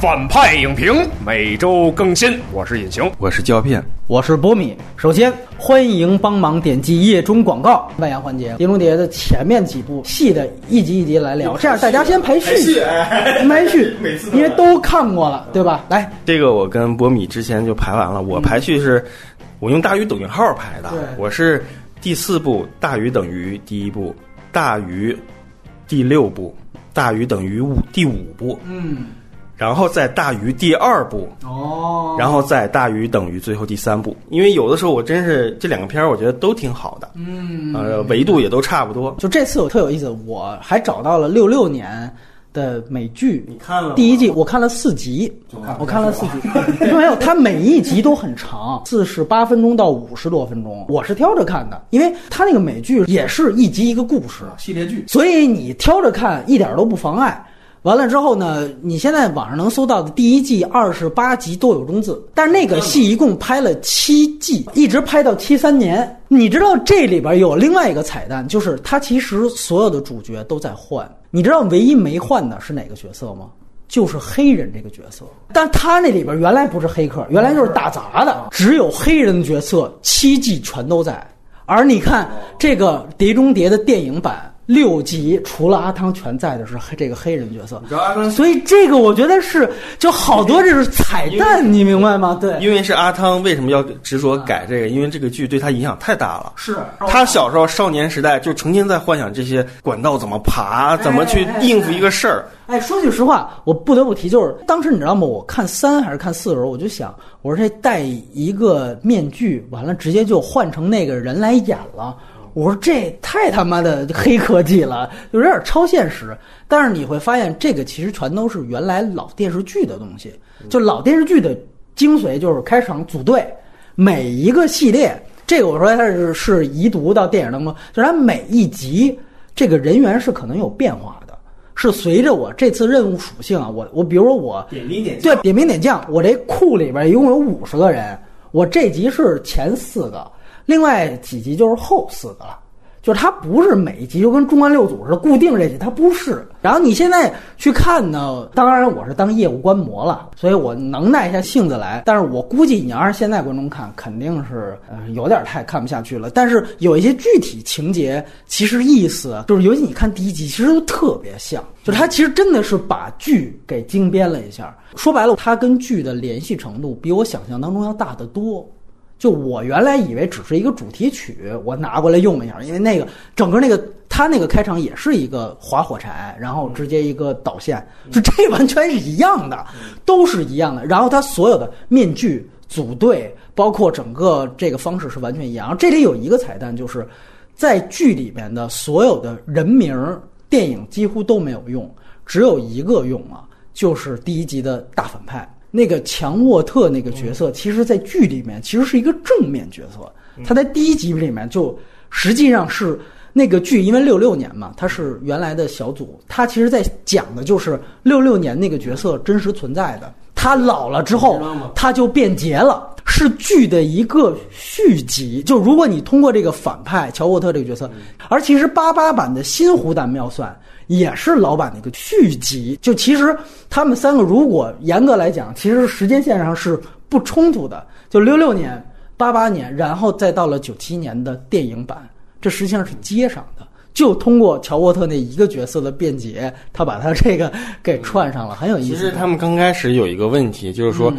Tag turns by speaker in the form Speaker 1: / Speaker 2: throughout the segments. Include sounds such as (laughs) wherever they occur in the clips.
Speaker 1: 反派影评每周更新，我是隐形。
Speaker 2: 我是胶片，
Speaker 3: 我是波米。首先，欢迎帮忙点击页中广告。外延环节，《碟中谍》的前面几部细的一集一集来聊，这样大家先排序，排序，(laughs) (laughs) 因为都看过了，对吧？来，
Speaker 2: 这个我跟波米之前就排完了，我排序是，我用大于等于号排的，我是第四部大于等于第一部，大于第六部，大于等于五第五部，
Speaker 3: 嗯，
Speaker 2: 然后再大于第二部，
Speaker 3: 哦，
Speaker 2: 然后再大于等于最后第三部。因为有的时候我真是这两个片儿，我觉得都挺好的，
Speaker 3: 嗯，
Speaker 2: 呃，维度也都差不多。
Speaker 3: 就这次我特有意思，我还找到了六六年的美剧。
Speaker 2: 你看了吗？
Speaker 3: 第一季我看了四集，我看了四集，(laughs) 没有，它每一集都很长，四十八分钟到五十多分钟。我是挑着看的，因为它那个美剧也是一集一个故事，
Speaker 4: 系列剧，
Speaker 3: 所以你挑着看一点都不妨碍。完了之后呢，你现在网上能搜到的第一季二十八集都有中字，但是那个戏一共拍了七季，一直拍到七三年。你知道这里边有另外一个彩蛋，就是它其实所有的主角都在换。你知道唯一没换的是哪个角色吗？就是黑人这个角色，但他那里边原来不是黑客，原来就是打杂的，只有黑人的角色七季全都在。而你看这个《碟中谍》的电影版六集，除了阿汤全在的是黑这个黑人角色，所以这个我觉得是就好多这是彩蛋，你明白吗？对，
Speaker 2: 因为是阿汤为什么要执着改这个？因为这个剧对他影响太大了。
Speaker 3: 是
Speaker 2: 他小时候少年时代就成天在幻想这些管道怎么爬，怎么去应付一个事儿。
Speaker 3: 哎，说句实话，我不得不提，就是当时你知道吗？我看三还是看四的时候，我就想，我说这戴一个面具，完了直接就换成那个人来演了。我说这太他妈的黑科技了，有点超现实。但是你会发现，这个其实全都是原来老电视剧的东西，就老电视剧的精髓就是开场组队，每一个系列，这个我说它是是移读到电影当中，就是它每一集这个人员是可能有变化的。是随着我这次任务属性啊，我我比如说我
Speaker 4: 点兵点
Speaker 3: 对点兵点将，我这库里边一共有五十个人，我这集是前四个，另外几集就是后四个了。就是它不是每一集就跟中关六组似的固定这集，它不是。然后你现在去看呢，当然我是当业务观摩了，所以我能耐下性子来。但是我估计你要是现在观众看，肯定是呃有点太看不下去了。但是有一些具体情节，其实意思就是，尤其你看第一集，其实都特别像。就是它其实真的是把剧给精编了一下。说白了，它跟剧的联系程度比我想象当中要大得多。就我原来以为只是一个主题曲，我拿过来用一下，因为那个整个那个他那个开场也是一个划火柴，然后直接一个导线，就这完全是一样的，都是一样的。然后他所有的面具组队，包括整个这个方式是完全一样。这里有一个彩蛋，就是在剧里面的所有的人名儿，电影几乎都没有用，只有一个用了，就是第一集的大反派。那个强沃特那个角色，其实，在剧里面其实是一个正面角色。他在第一集里面就实际上是那个剧，因为六六年嘛，他是原来的小组，他其实在讲的就是六六年那个角色真实存在的。他老了之后，他就变节了，是剧的一个续集。就如果你通过这个反派乔沃特这个角色，而其实八八版的新湖南妙算。也是老版的一个续集，就其实他们三个如果严格来讲，其实时间线上是不冲突的。就六六年、八八年，然后再到了九七年的电影版，这实际上是接上的。就通过乔沃特那一个角色的辩解，他把他这个给串上了，很有意思。
Speaker 2: 其实他们刚开始有一个问题，就是说，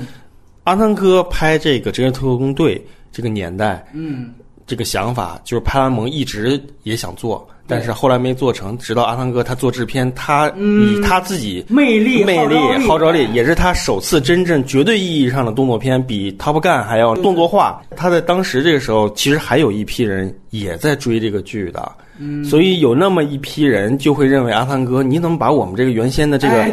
Speaker 2: 阿汤哥拍这个《职业特工队》这个年代，
Speaker 3: 嗯，
Speaker 2: 这个想法就是派拉蒙一直也想做，但是后来没做成。直到阿汤哥他做制片，他以他自己
Speaker 3: 魅力、
Speaker 2: 魅力、
Speaker 3: 号
Speaker 2: 号召力，也是他首次真正绝对意义上的动作片，比《Top Gun》还要动作化。他在当时这个时候，其实还有一批人也在追这个剧的。所以有那么一批人就会认为阿汤哥，你怎么把我们这个原先的这个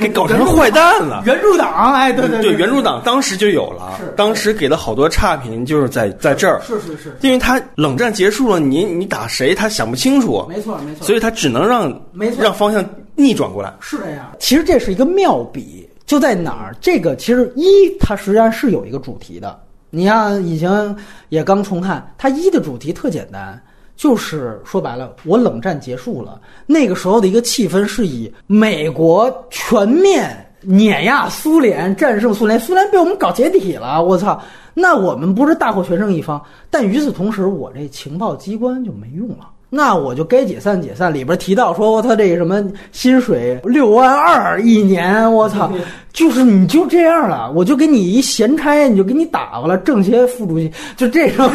Speaker 2: 给搞成坏蛋了？
Speaker 3: 原著党，哎，对对
Speaker 2: 对，原著党当时就有了，当时给了好多差评，就是在在这儿，
Speaker 3: 是是是，
Speaker 2: 因为他冷战结束了，你你打谁他想不清楚，
Speaker 3: 没错没错，
Speaker 2: 所以他只能让
Speaker 3: 没错
Speaker 2: 让方向逆转过来。
Speaker 3: 是这样。其实这是一个妙笔，就在哪儿？这个其实一它实际上是有一个主题的。你像以前也刚重看，它一的主题特简单，就是说白了，我冷战结束了，那个时候的一个气氛是以美国全面碾压苏联，战胜苏联，苏联被我们搞解体了，我操！那我们不是大获全胜一方？但与此同时，我这情报机关就没用了。那我就该解散解散。里边提到说他这个什么薪水六万二一年，我操，(laughs) 就是你就这样了，我就给你一闲差，你就给你打发了，政协副主席就这种，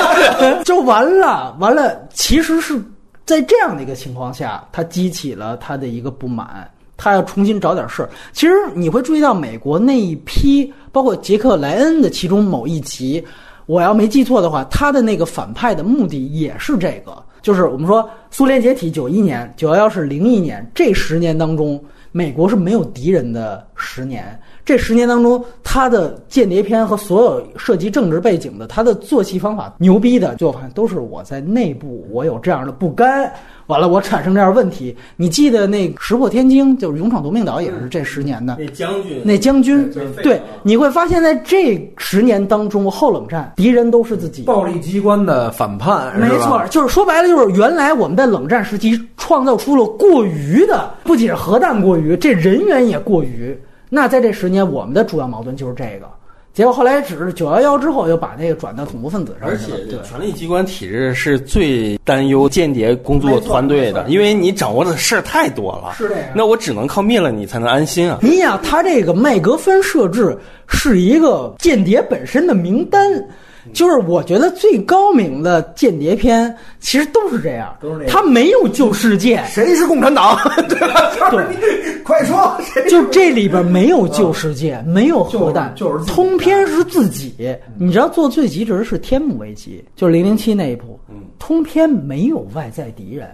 Speaker 3: (laughs) 就完了，完了。其实是在这样的一个情况下，他激起了他的一个不满。他要重新找点事儿。其实你会注意到，美国那一批，包括杰克莱恩的其中某一集，我要没记错的话，他的那个反派的目的也是这个，就是我们说苏联解体九一年，九幺幺是零一年，这十年当中，美国是没有敌人的十年。这十年当中，他的间谍片和所有涉及政治背景的，他的做戏方法牛逼的，就好像都是我在内部我有这样的不甘。完了，我产生这样问题。你记得那《石破天惊》就是《勇闯夺命岛》，也是这十年的
Speaker 2: 那将军，
Speaker 3: 那将军对，你会发现在这十年当中，后冷战敌人都是自己
Speaker 1: 暴力机关的反叛，
Speaker 3: 没错，就是说白了，就是原来我们在冷战时期创造出了过于的，不仅是核弹过于，这人员也过于。那在这十年，我们的主要矛盾就是这个。结果后来只是九幺幺之后，又把那个转到恐怖分子上
Speaker 2: 而且，权力机关体制是最担忧间谍工作团队的，因为你掌握的事儿太多了。
Speaker 3: 是这样。
Speaker 2: 那我只能靠灭了你才能安心啊！
Speaker 3: 你想，他这个麦格芬设置是一个间谍本身的名单。就是我觉得最高明的间谍片其实都是这样，都是他没有救世界，
Speaker 1: 谁是共产党？(laughs) 对吧？对，(laughs) 快说，
Speaker 3: 就这里边没有救世界，没有核弹，就是通篇是自己。你知道做最极致是天幕危机，就是零零七那一部，通篇没有外在敌人。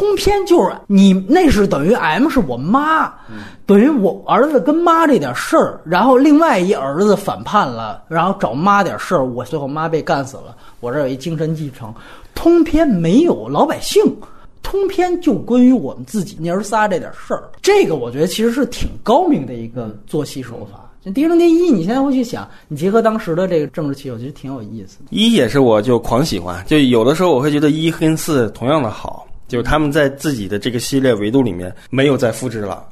Speaker 3: 通篇就是你，那是等于 M 是我妈，等于我儿子跟妈这点事儿，然后另外一儿子反叛了，然后找妈点事儿，我最后妈被干死了，我这有一精神继承。通篇没有老百姓，通篇就关于我们自己娘儿仨这点事儿。这个我觉得其实是挺高明的一个做戏手法。这《狄仁杰一》，你现在会去想，你结合当时的这个政治气候，其实挺有意思的。
Speaker 2: 一也是我就狂喜欢，就有的时候我会觉得一跟四同样的好。就是他们在自己的这个系列维度里面没有再复制了，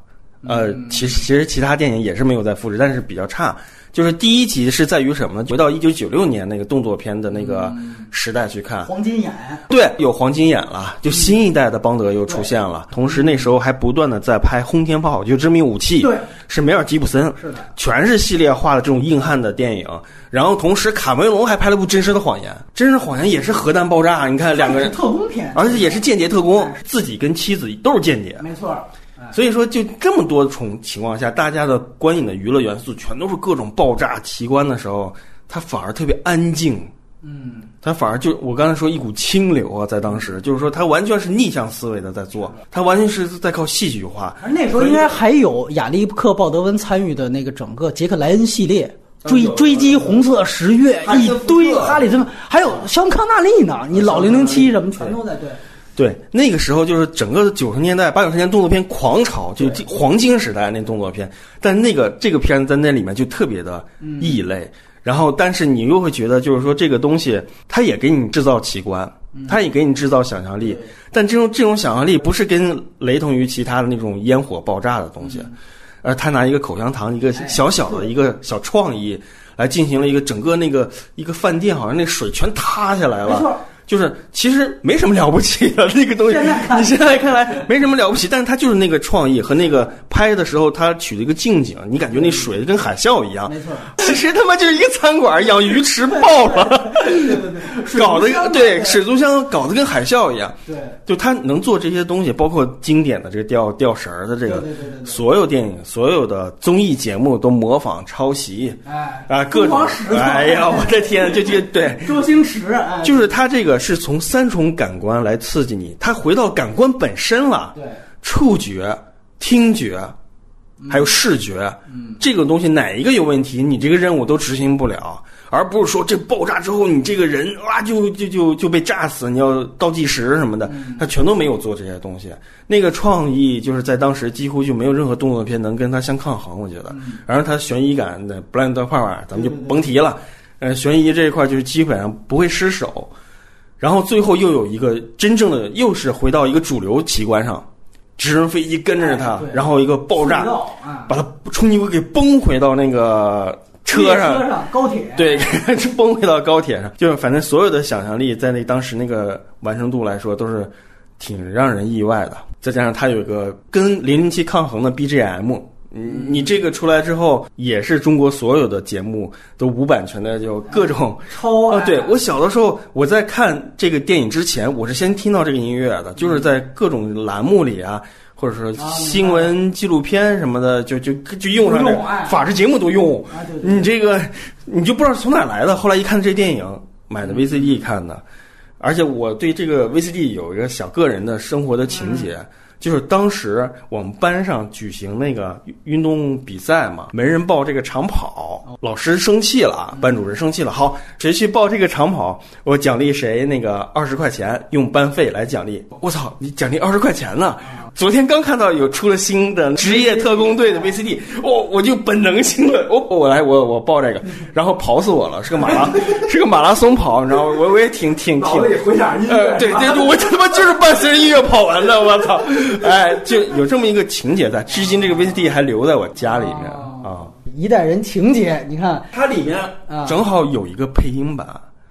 Speaker 2: 呃，其实其实其他电影也是没有再复制，但是比较差。就是第一集是在于什么呢？回到一九九六年那个动作片的那个时代去看，
Speaker 3: 黄金眼，
Speaker 2: 对，有黄金眼了，就新一代的邦德又出现了。同时那时候还不断的在拍轰天炮，就致命武器，
Speaker 3: 对，
Speaker 2: 是梅尔吉普森，
Speaker 3: 是的，
Speaker 2: 全是系列化的这种硬汉的电影。然后同时卡梅隆还拍了部《真实的谎言》，《真实的谎言》也是核弹爆炸，你看两个人
Speaker 3: 特工片，
Speaker 2: 而且也是间谍特工，自己跟妻子都是间谍，
Speaker 3: 没错。
Speaker 2: 所以说，就这么多重情况下，大家的观影的娱乐元素全都是各种爆炸奇观的时候，它反而特别安静。
Speaker 3: 嗯，
Speaker 2: 它反而就我刚才说一股清流啊，在当时就是说，它完全是逆向思维的在做，它完全是在靠戏剧化。
Speaker 3: 而那时候应该还有亚历克·鲍德温参与的那个整个杰克莱恩系列，追追击红色十月一堆哈里森，还有肖康纳利呢，你老零零七什么全都在对。
Speaker 2: 对，那个时候就是整个九十年代、八九十年动作片狂潮，就黄金时代那动作片。但那个这个片子在那里面就特别的异类。然后，但是你又会觉得，就是说这个东西，它也给你制造奇观，它也给你制造想象力。但这种这种想象力不是跟雷同于其他的那种烟火爆炸的东西，而他拿一个口香糖，一个小小的一个小创意，来进行了一个整个那个一个饭店，好像那水全塌下来了。就是其实没什么了不起的那个东西，(laughs) 你现在看来没什么了不起，但是它就是那个创意和那个拍的时候他取了一个近景，你感觉那水跟海啸一样。
Speaker 3: 没错，
Speaker 2: 其实他妈就是一个餐馆养鱼池爆了，(laughs)
Speaker 3: 对对对，
Speaker 2: 搞得对水族箱搞得跟海啸一样。
Speaker 3: 对，
Speaker 2: 就他能做这些东西，包括经典的这个吊吊绳的这个，所有电影、所有的综艺节目都模仿抄袭。
Speaker 3: 哎。
Speaker 2: 啊，各种哎呀，我的天，就这对。
Speaker 3: 周星驰，
Speaker 2: 就是他这个。是从三重感官来刺激你，他回到感官本身了。
Speaker 3: 对，
Speaker 2: 触觉、听觉，还有视觉，这个东西哪一个有问题，你这个任务都执行不了。而不是说这爆炸之后，你这个人哇就就就就被炸死，你要倒计时什么的，他全都没有做这些东西。那个创意就是在当时几乎就没有任何动作片能跟他相抗衡，我觉得。然后他悬疑感的不烂断块儿，咱们就甭提了。呃，悬疑这一块就是基本上不会失手。然后最后又有一个真正的，又是回到一个主流奇观上，直升飞机跟着他
Speaker 3: 哎，
Speaker 2: 然后一个爆炸把他冲击波给崩回到那个车上。
Speaker 3: 车，上高铁，
Speaker 2: 对，是 (laughs) 崩回到高铁上，就是反正所有的想象力在那当时那个完成度来说都是挺让人意外的。再加上它有一个跟零零七抗衡的 BGM，你你这个出来之后，也是中国所有的节目都无版权的，就各种。(laughs)
Speaker 3: 超爱
Speaker 2: 哦，对我小的时候，我在看这个电影之前，我是先听到这个音乐的，就是在各种栏目里啊，或者说
Speaker 3: 啊
Speaker 2: 新闻纪录片什么的，就就就用上法制节目都用。你这个你就不知道是从哪来的。后来一看这电影，买的 VCD 看的，而且我对这个 VCD 有一个小个人的生活的情节。就是当时我们班上举行那个运动比赛嘛，没人报这个长跑，老师生气了，班主任生气了，好，谁去报这个长跑，我奖励谁那个二十块钱，用班费来奖励。我操，你奖励二十块钱呢？昨天刚看到有出了新的职业特工队的 VCD，我我就本能性的，我我来我我报这个，然后跑死我了，是个马拉 (laughs) 是个马拉松跑，你知道吗？我我也挺挺挺，
Speaker 4: 混响音
Speaker 2: 呃，对对，我他妈就是伴随着音乐跑完的，我操！哎，就有这么一个情节在，至今这个 VCD 还留在我家里面啊。
Speaker 3: 一代人情节，你看，
Speaker 2: 它里面
Speaker 3: 啊
Speaker 2: 正好有一个配音版，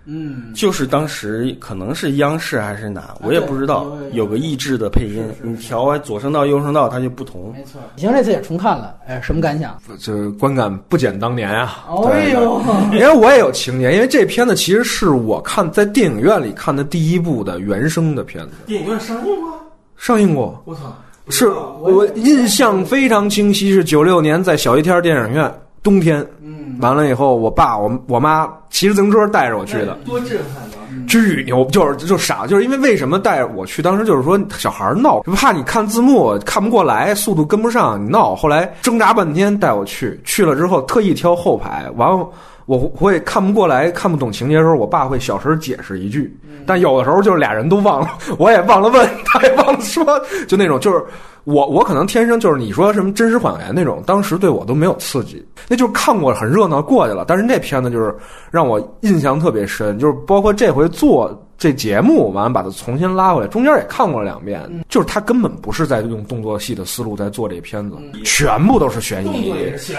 Speaker 3: 嗯，
Speaker 2: 就是当时可能是央视还是哪，我也不知道
Speaker 3: 有
Speaker 2: 个译制的配音，你调啊左声道右声道它就不同。
Speaker 3: 没错。行，这次也重看了，哎，什么感想？
Speaker 4: 这观感不减当年啊！
Speaker 3: 哎呦，(laughs)
Speaker 4: 因为我也有情节，因为这片子其实是我看在电影院里看的第一部的原声的片子，
Speaker 2: 电影院上映吗？
Speaker 4: 上映过。
Speaker 2: 我操！
Speaker 4: 是我印象非常清晰，是九六年在小一天电影院冬天，
Speaker 3: 嗯，
Speaker 4: 完了以后，我爸我我妈骑着自行车带着我去的，
Speaker 2: 多震撼啊！
Speaker 4: 巨牛，就是就傻，就是因为为什么带着我去？当时就是说小孩闹，怕你看字幕看不过来，速度跟不上，你闹。后来挣扎半天带我去，去了之后特意挑后排，完了我会看不过来、看不懂情节的时候，我爸会小声解释一句，但有的时候就是俩人都忘了，(laughs) 我也忘了问，他也忘了说，就那种就是。我我可能天生就是你说什么真实谎言那种，当时对我都没有刺激，那就是看过很热闹过去了。但是那片子就是让我印象特别深，就是包括这回做这节目完了把它重新拉回来，中间也看过了两遍，就是他根本不是在用动作戏的思路在做这片子，全部都是悬疑。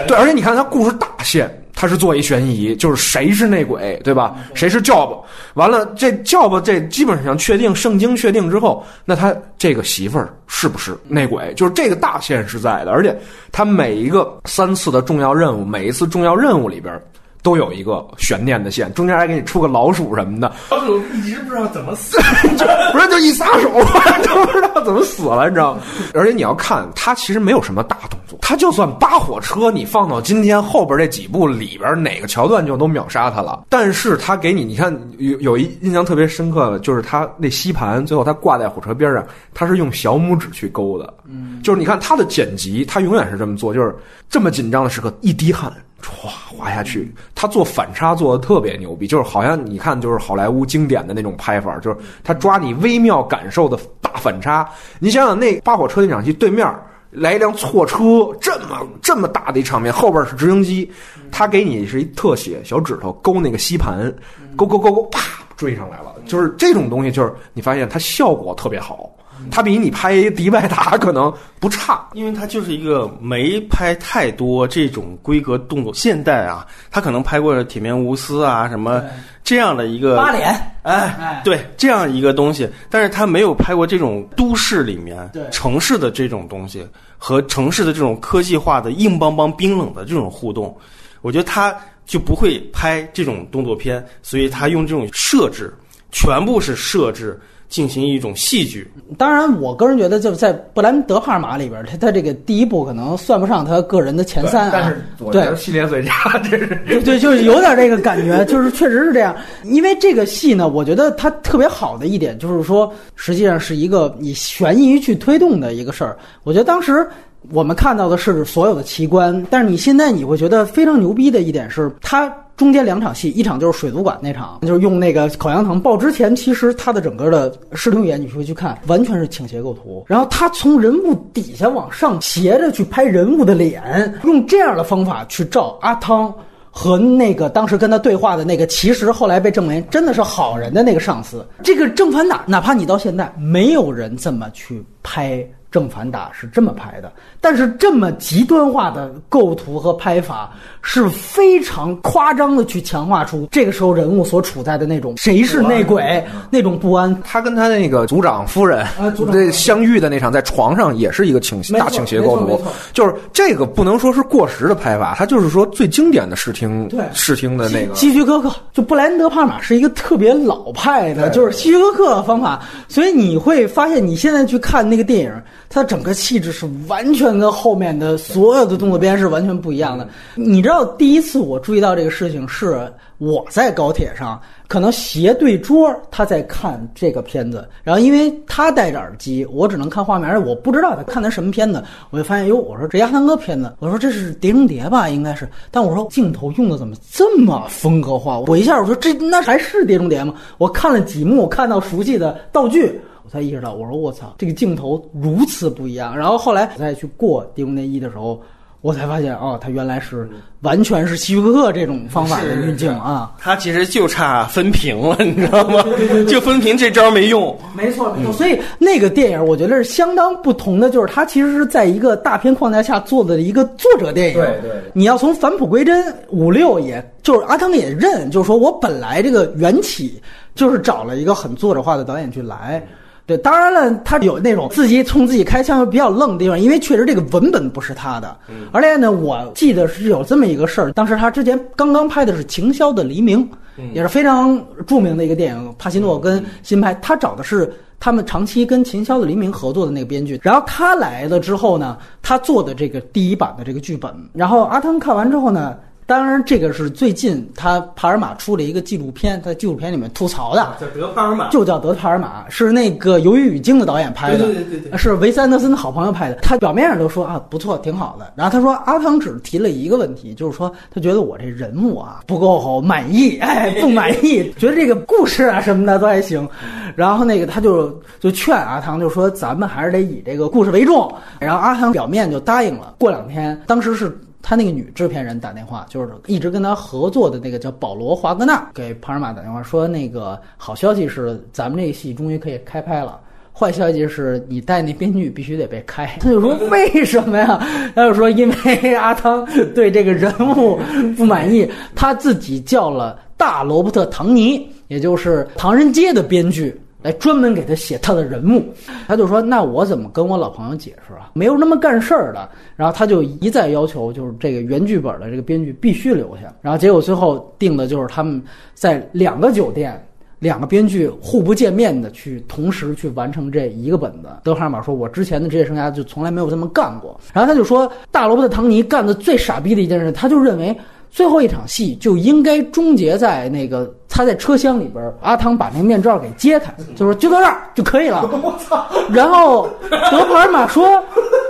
Speaker 4: 对，而且你看他故事大线，他是做一悬疑，就是谁是内鬼，对吧？谁是 Job？完了，这 Job 这基本上确定，圣经确定之后，那他这个媳妇儿是不是内鬼？就是这个大线是在的，而且他每一个三次的重要任务，每一次重要任务里边。都有一个悬念的线，中间还给你出个老鼠什么的，
Speaker 2: 老鼠一直不知道怎么死。(laughs)
Speaker 4: 就不是就一撒手，(laughs) 都不知道怎么死了，你知道吗？而且你要看，它其实没有什么大动作，它就算扒火车，你放到今天后边这几部里边哪个桥段就都秒杀它了。但是它给你，你看有有一印象特别深刻的，就是它那吸盘最后它挂在火车边上，它是用小拇指去勾的，嗯，就是你看它的剪辑，它永远是这么做，就是这么紧张的时刻，一滴汗。唰滑下去，他做反差做的特别牛逼，就是好像你看就是好莱坞经典的那种拍法，就是他抓你微妙感受的大反差。你想想那扒火车那场戏，对面来一辆错车，这么这么大的一场面，后边是直升机，他给你是一特写，小指头勾那个吸盘，勾勾勾勾，啪追上来了。就是这种东西，就是你发现它效果特别好，它比你拍迪拜塔可能不差。
Speaker 2: 因为他就是一个没拍太多这种规格动作，现代啊，他可能拍过《铁面无私》啊什么这样的一个
Speaker 3: 八脸，
Speaker 2: 哎
Speaker 3: 哎，
Speaker 2: 对这样一个东西，但是他没有拍过这种都市里面城市的这种东西和城市的这种科技化的硬邦邦、冰冷的这种互动，我觉得他就不会拍这种动作片，所以他用这种设置，全部是设置进行一种戏剧，
Speaker 3: 当然，我个人觉得，就是在布兰德·帕尔马里边，他他这个第一部可能算不上他个人的前三啊。
Speaker 4: 但是我觉
Speaker 3: 对
Speaker 4: 得系列最佳，这是
Speaker 3: 对对，(laughs) 就是有点这个感觉，就是确实是这样。因为这个戏呢，我觉得它特别好的一点就是说，实际上是一个以悬疑去推动的一个事儿。我觉得当时我们看到的是所有的奇观，但是你现在你会觉得非常牛逼的一点是，它中间两场戏，一场就是水族馆那场，就是用那个口香糖爆之前，其实他的整个的视听语言你会去看，完全是倾斜构图，然后他从人物底下往上斜着去拍人物的脸，用这样的方法去照阿汤。和那个当时跟他对话的那个，其实后来被证明真的是好人的那个上司，这个正反打，哪怕你到现在，没有人这么去拍正反打是这么拍的，但是这么极端化的构图和拍法是非常夸张的去强化出这个时候人物所处在的那种谁是内鬼那种不安。
Speaker 4: 他跟他那个组长夫人
Speaker 3: 啊组长夫人 (laughs)
Speaker 4: 这相遇的那场，在床上也是一个倾
Speaker 3: 斜
Speaker 4: 大倾斜构图就是这个不能说是过时的拍法，它就是说最经典的视听视听的那个。
Speaker 3: 希区柯克就布莱恩德帕尔玛是一个特别老派的，就是希区柯克方法，所以你会发现你现在去看那个电影，它整个气质是完全跟后面的所有的动作片是完全不一样的。你知道第一次我注意到这个事情是我在高铁上，可能斜对桌他在看这个片子，然后因为他戴着耳机，我只能看画面，而我不知道他看的什么片子，我就发现哟，我说这亚当哥片子，我说这是《碟中谍》吧，应该是，但我说镜头用的怎么这么风格化？我一下我说这那还是《碟中谍》吗？我看了几幕，看到熟悉的道具。我才意识到，我说我操，这个镜头如此不一样。然后后来我再去过《碟中谍一》的时候，我才发现哦，它原来是完全是希区柯克这种方法的运镜啊。
Speaker 2: 他其实就差分屏了，你知道吗？(laughs) 就分屏这招没用。
Speaker 3: 没错，没错。所以那个电影我觉得是相当不同的，就是它其实是在一个大片框架下做的一个作者电影。
Speaker 4: 对对
Speaker 3: 你要从返璞归真，五六也就是阿汤也认，就是说我本来这个缘起就是找了一个很作者化的导演去来。对，当然了，他有那种自己冲自己开枪比较愣的地方，因为确实这个文本不是他的。而且呢，我记得是有这么一个事儿，当时他之前刚刚拍的是《情霄的黎明》，也是非常著名的一个电影，帕西诺跟新拍，他找的是他们长期跟《秦霄的黎明》合作的那个编剧，然后他来了之后呢，他做的这个第一版的这个剧本，然后阿汤看完之后呢。当然，这个是最近他帕尔马出了一个纪录片，他在纪录片里面吐槽的，
Speaker 2: 叫德帕尔玛，
Speaker 3: 就叫德帕尔玛，是那个《鱿鱼与鲸》的导演拍的，
Speaker 2: 对对对对对
Speaker 3: 是维斯安德森的好朋友拍的。他表面上都说啊不错，挺好的。然后他说阿汤只提了一个问题，就是说他觉得我这人物啊不够好满意，哎不满意，觉得这个故事啊什么的都还行。(laughs) 然后那个他就就劝阿汤，就说咱们还是得以这个故事为重。然后阿汤表面就答应了。过两天，当时是。他那个女制片人打电话，就是一直跟他合作的那个叫保罗·华格纳，给帕尔玛打电话说，那个好消息是咱们这个戏终于可以开拍了。坏消息是你带那编剧必须得被开。他就说为什么呀？他就说因为阿汤对这个人物不满意，他自己叫了大罗伯特·唐尼，也就是《唐人街》的编剧。来专门给他写他的人物，他就说：“那我怎么跟我老朋友解释啊？没有那么干事儿的。”然后他就一再要求，就是这个原剧本的这个编剧必须留下。然后结果最后定的就是他们在两个酒店，两个编剧互不见面的去同时去完成这一个本子。德哈尔玛说：“我之前的职业生涯就从来没有这么干过。”然后他就说：“大罗伯特·唐尼干的最傻逼的一件事，他就认为。”最后一场戏就应该终结在那个他在车厢里边，阿汤把那面罩给揭开，就说就到这儿就可以了。(laughs) 我操！然后德普尔玛说：“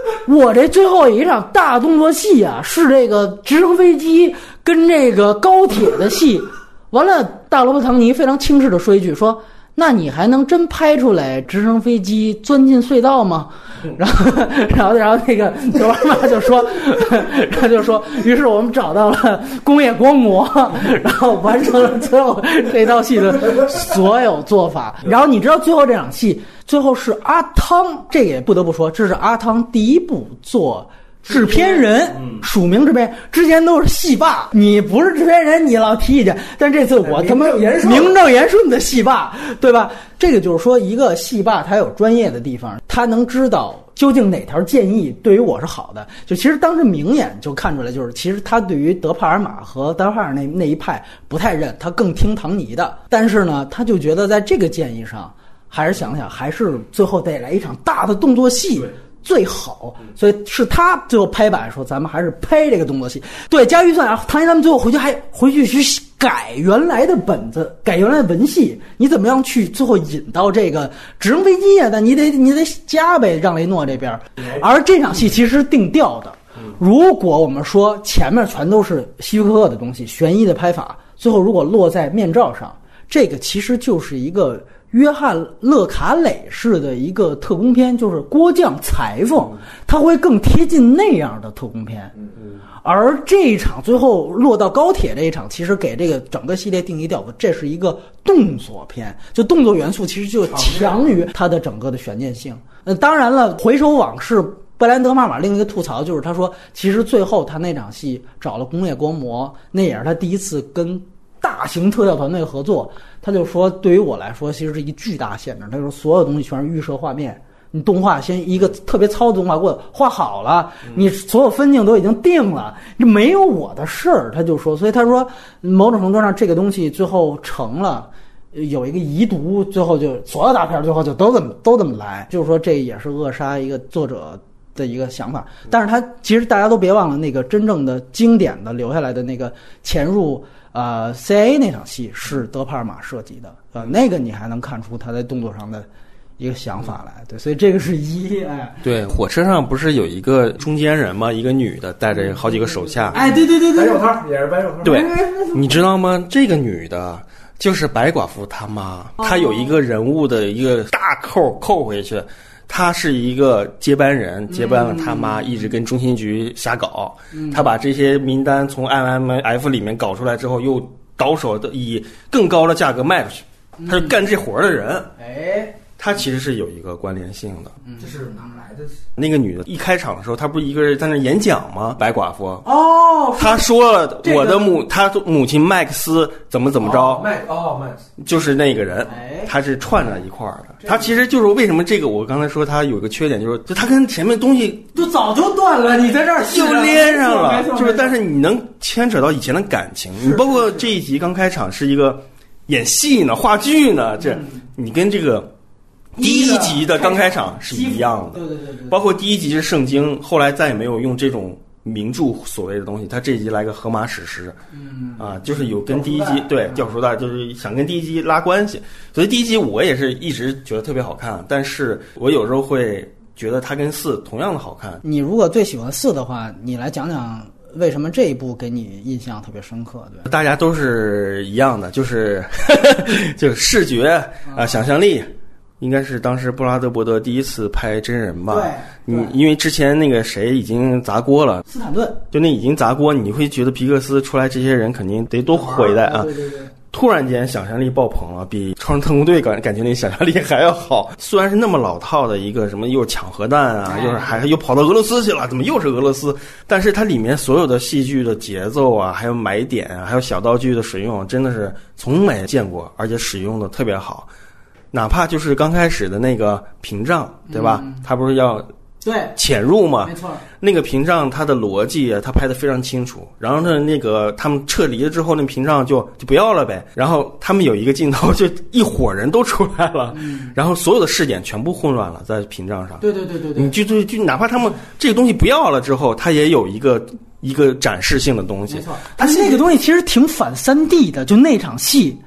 Speaker 3: (laughs) 我这最后一场大动作戏啊，是这个直升飞机跟这个高铁的戏。”完了，大罗伯唐尼非常轻视的说一句：“说那你还能真拍出来直升飞机钻进隧道吗？”然后，(laughs) 然后，然后那个德尔玛就说，(laughs) 他就说，于是我们找到了工业光魔，然后完成了最后这套戏的所有做法。然后你知道最后这场戏，最后是阿汤，这也不得不说，这是阿汤第一部做。制片人署名制片，之前都是戏霸。你不是制片人，你老提意见。但这次我他妈名正言顺的戏霸，对吧？这个就是说，一个戏霸他有专业的地方，他能知道究竟哪条建议对于我是好的。就其实当时明眼就看出来，就是其实他对于德帕尔玛和德帕尔那那一派不太认，他更听唐尼的。但是呢，他就觉得在这个建议上，还是想想，还是最后得来一场大的动作戏。最好，所以是他最后拍板说，咱们还是拍这个动作戏。对，加预算啊，唐嫣他们最后回去还回去去改原来的本子，改原来的文戏。你怎么样去最后引到这个直升飞机啊？那你得你得加呗，让雷诺这边。而这场戏其实定调的，如果我们说前面全都是希区柯克的东西，悬疑的拍法，最后如果落在面罩上，这个其实就是一个约翰·勒卡雷式的一个特工片，就是郭将裁缝，他会更贴近那样的特工片。而这一场最后落到高铁这一场，其实给这个整个系列定义掉，这是一个动作片，就动作元素其实就强于它的整个的悬念性。呃，当然了，回首往事，布兰德·马马另一个吐槽就是，他说其实最后他那场戏找了工业光魔，那也是他第一次跟大型特效团队合作。他就说，对于我来说，其实是一巨大限制。他说，所有东西全是预设画面。你动画先一个特别糙的动画给我画好了，你所有分镜都已经定了，这没有我的事儿。他就说，所以他说，某种程度上这个东西最后成了，有一个遗毒，最后就所有大片最后就都这么都这么来，就是说这也是扼杀一个作者的一个想法。但是他其实大家都别忘了，那个真正的经典的留下来的那个潜入呃 CIA 那场戏是德帕尔玛设计的，呃，那个你还能看出他在动作上的。一个想法来，对，所以这个是一，哎，
Speaker 2: 对，火车上不是有一个中间人吗？一个女的带着好几个手下，
Speaker 3: 哎，对对对对，
Speaker 4: 白手套也是白手套，
Speaker 2: 对，你知道吗？这个女的就是白寡妇她妈，她有一个人物的一个大扣扣回去，她是一个接班人，接班了他妈，一直跟中心局瞎搞，他把这些名单从 IMF 里面搞出来之后，又倒手的以更高的价格卖出去，他是干这活的人，
Speaker 3: 哎。
Speaker 2: 它其实是有一个关联性的。
Speaker 4: 这是哪来的？
Speaker 2: 那个女的，一开场的时候，她不是一个人在那演讲吗？白寡妇。
Speaker 3: 哦。
Speaker 2: 她说了，我的母，她母亲麦克斯怎么怎么着？
Speaker 4: 麦哦麦斯，
Speaker 2: 就是那个人，他是串在一块儿的。他其实就是为什么这个，我刚才说他有个缺点，就是就他跟前面东西
Speaker 3: 就早就断了，你在这儿
Speaker 2: 就连上了，就是但是你能牵扯到以前的感情。你包括这一集刚开场是一个演戏呢，话剧呢，这你跟这个。第一集的刚开场是一样
Speaker 3: 的，对对对对，
Speaker 2: 包括第一集是圣经，后来再也没有用这种名著所谓的东西，他这一集来个荷马史诗，
Speaker 3: 嗯
Speaker 2: 啊，就是有跟第一集对掉书袋，就是想跟第一集拉关系，所以第一集我也是一直觉得特别好看，但是我有时候会觉得它跟四同样的好看。
Speaker 3: 你如果最喜欢四的话，你来讲讲为什么这一部给你印象特别深刻？对，
Speaker 2: 大家都是一样的，就是 (laughs) 就是视觉啊，想象力。应该是当时布拉德伯德第一次拍真人吧？
Speaker 3: 对，
Speaker 2: 你因为之前那个谁已经砸锅了，
Speaker 3: 斯坦顿，
Speaker 2: 就那已经砸锅，你会觉得皮克斯出来这些人肯定得多回来啊！
Speaker 3: 对对对，
Speaker 2: 突然间想象力爆棚了，比《超人特工队》感感觉那想象力还要好。(laughs) 虽然是那么老套的一个什么，又是抢核弹啊，又是还又跑到俄罗斯去了，怎么又是俄罗斯？但是它里面所有的戏剧的节奏啊，还有买点啊，还有小道具的使用，真的是从没见过，而且使用的特别好。哪怕就是刚开始的那个屏障，对吧？他不是要
Speaker 3: 对
Speaker 2: 潜入吗？
Speaker 3: 没错，
Speaker 2: 那个屏障它的逻辑他拍的非常清楚。然后呢，那个他们撤离了之后，那屏障就就不要了呗。然后他们有一个镜头，就一伙人都出来了，然后所有的视点全部混乱了在屏障上。
Speaker 3: 对对对对对，
Speaker 2: 你就就就哪怕他们这个东西不要了之后，它也有一个一个展示性的东西。
Speaker 3: 没错，它那个东西其实挺反三 D 的，就那场戏。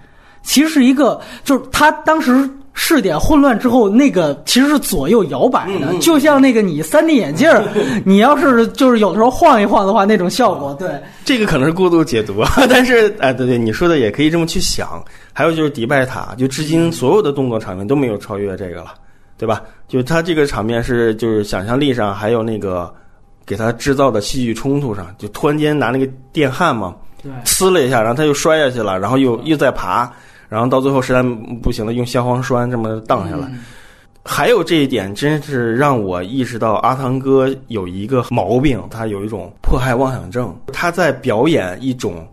Speaker 3: 其实是一个，就是他当时试点混乱之后，那个其实是左右摇摆的，就像那个你三 D 眼镜儿，(laughs) 你要是就是有的时候晃一晃的话，那种效果。对，
Speaker 2: 这个可能是过度解读啊，(laughs) 但是哎，对对，你说的也可以这么去想。还有就是迪拜塔，就至今所有的动作场面都没有超越这个了，对吧？就他这个场面是就是想象力上，还有那个给他制造的戏剧冲突上，就突然间拿那个电焊嘛，
Speaker 3: 对，
Speaker 2: 呲了一下，然后他又摔下去了，然后又又在爬。然后到最后实在不行了，用消防栓这么荡下来。还有这一点，真是让我意识到阿汤哥有一个毛病，他有一种迫害妄想症。他在表演一种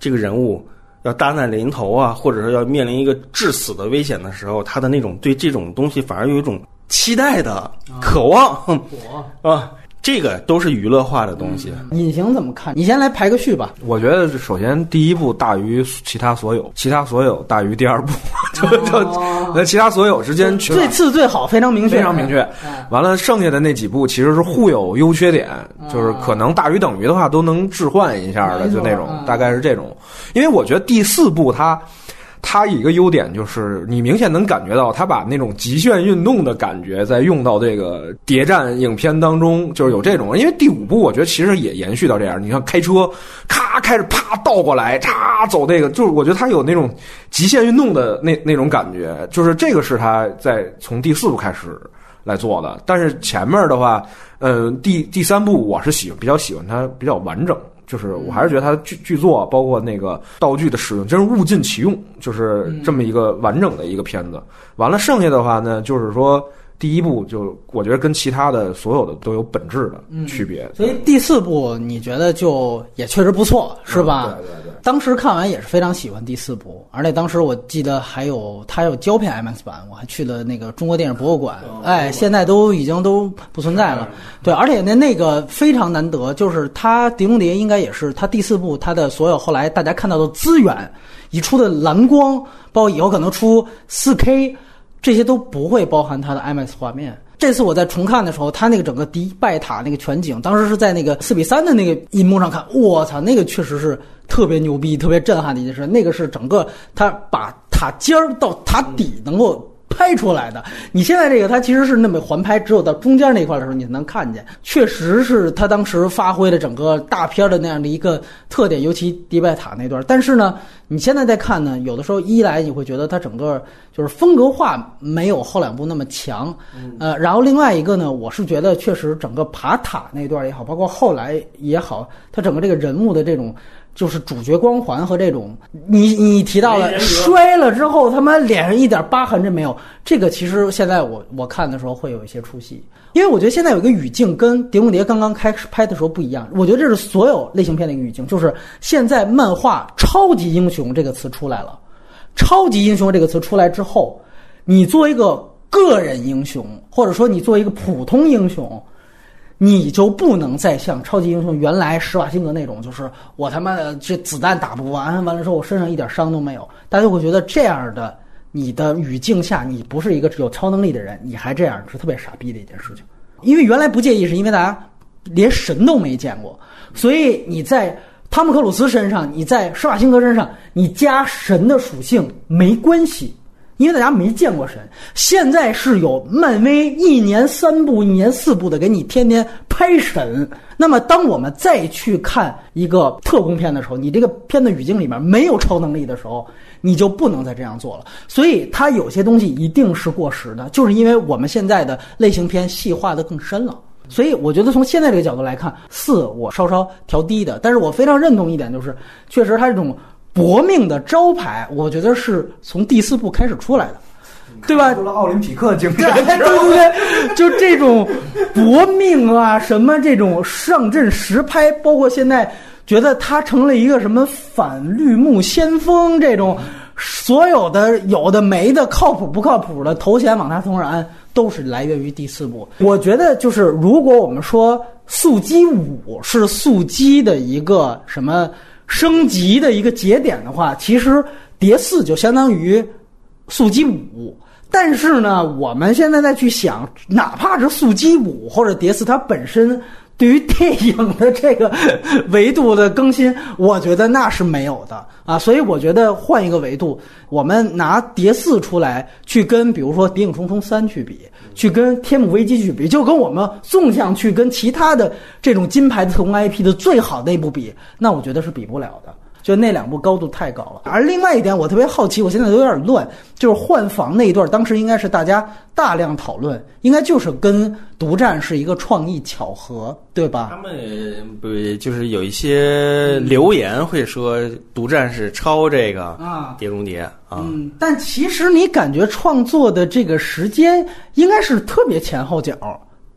Speaker 2: 这个人物要大难临头啊，或者说要面临一个致死的危险的时候，他的那种对这种东西反而有一种期待的渴望 (laughs) 啊。这个都是娱乐化的东西。
Speaker 3: 隐形怎么看？你先来排个序吧。
Speaker 4: 我觉得首先第一部大于其他所有，其他所有大于第二部，(laughs) 就就那其他所有之间
Speaker 3: 最次最好非常明确，
Speaker 4: 非常明确。完了，剩下的那几部其实是互有优缺点，就是可能大于等于的话都能置换一下的，就那种大概是这种。因为我觉得第四部它。它一个优点就是你明显能感觉到，它把那种极限运动的感觉在用到这个谍战影片当中，就是有这种。因为第五部我觉得其实也延续到这样，你看开车，咔开始啪倒过来，嚓走这个，就是我觉得它有那种极限运动的那那种感觉，就是这个是它在从第四部开始来做的。但是前面的话，呃，第第三部我是喜比较喜欢它比较完整。就是我还是觉得它的剧剧作，包括那个道具的使用，真是物尽其用，就是这么一个完整的一个片子。完了，剩下的话呢，就是说第一部就我觉得跟其他的所有的都有本质的区别。
Speaker 3: 所以第四部你觉得就也确实不错，是吧？
Speaker 4: 对对对。
Speaker 3: 当时看完也是非常喜欢第四部，而且当时我记得还有它有胶片 IMAX 版，我还去了那个中国电影博物馆，哎，现在都已经都不存在了。对，而且那那个非常难得，就是它《碟中谍》应该也是它第四部它的所有后来大家看到的资源，已出的蓝光，包括以后可能出 4K，这些都不会包含它的 IMAX 画面。这次我在重看的时候，他那个整个迪拜塔那个全景，当时是在那个四比三的那个银幕上看，我操，那个确实是特别牛逼、特别震撼的一件事。那个是整个他把塔尖儿到塔底能够。拍出来的，你现在这个它其实是那么环拍，只有到中间那块的时候你才能看见。确实是他当时发挥了整个大片的那样的一个特点，尤其迪拜塔那段。但是呢，你现在再看呢，有的时候一来你会觉得它整个就是风格化没有后两部那么强，呃，然后另外一个呢，我是觉得确实整个爬塔那段也好，包括后来也好，它整个这个人物的这种。就是主角光环和这种，你你提到了摔了之后，他妈脸上一点疤痕都没有。这个其实现在我我看的时候会有一些出戏，因为我觉得现在有一个语境跟《碟中谍》刚刚开始拍的时候不一样。我觉得这是所有类型片的一个语境，就是现在漫画“超级英雄”这个词出来了，“超级英雄”这个词出来之后，你做一个个人英雄，或者说你做一个普通英雄。你就不能再像超级英雄原来施瓦辛格那种，就是我他妈的这子弹打不完，完了之后我身上一点伤都没有，大家会觉得这样的你的语境下，你不是一个有超能力的人，你还这样是特别傻逼的一件事情。因为原来不介意，是因为大家连神都没见过，所以你在汤姆克鲁斯身上，你在施瓦辛格身上，你加神的属性没关系。因为大家没见过神，现在是有漫威一年三部、一年四部的给你天天拍神。那么，当我们再去看一个特工片的时候，你这个片的语境里面没有超能力的时候，你就不能再这样做了。所以，它有些东西一定是过时的，就是因为我们现在的类型片细化的更深了。所以，我觉得从现在这个角度来看，四我稍稍调低的，但是我非常认同一点，就是确实它这种。搏命的招牌，我觉得是从第四部开始出来的，对吧？
Speaker 4: 除了奥林匹克精神，(laughs)
Speaker 3: 对对对，就这种搏命啊，什么这种上阵实拍，包括现在觉得他成了一个什么反绿幕先锋，这种所有的有的没的靠谱不靠谱的头衔往他头上安，都是来源于第四部。我觉得就是，如果我们说速激五是速激的一个什么？升级的一个节点的话，其实蝶四就相当于速激五。但是呢，我们现在再去想，哪怕是速激五或者蝶四，它本身对于电影的这个维度的更新，(laughs) 我觉得那是没有的啊。所以我觉得换一个维度，我们拿碟四出来去跟，比如说《谍影重重三》去比。去跟《天幕危机》去比，就跟我们纵向去跟其他的这种金牌的特工 IP 的最好那部比，那我觉得是比不了的。就那两部高度太高了。而另外一点，我特别好奇，我现在都有点乱，就是换房那一段，当时应该是大家大量讨论，应该就是跟独占是一个创意巧合，对吧？
Speaker 2: 他们不就是有一些留言会说独占是抄这个啊《碟中谍》啊，
Speaker 3: 嗯，但其实你感觉创作的这个时间应该是特别前后脚，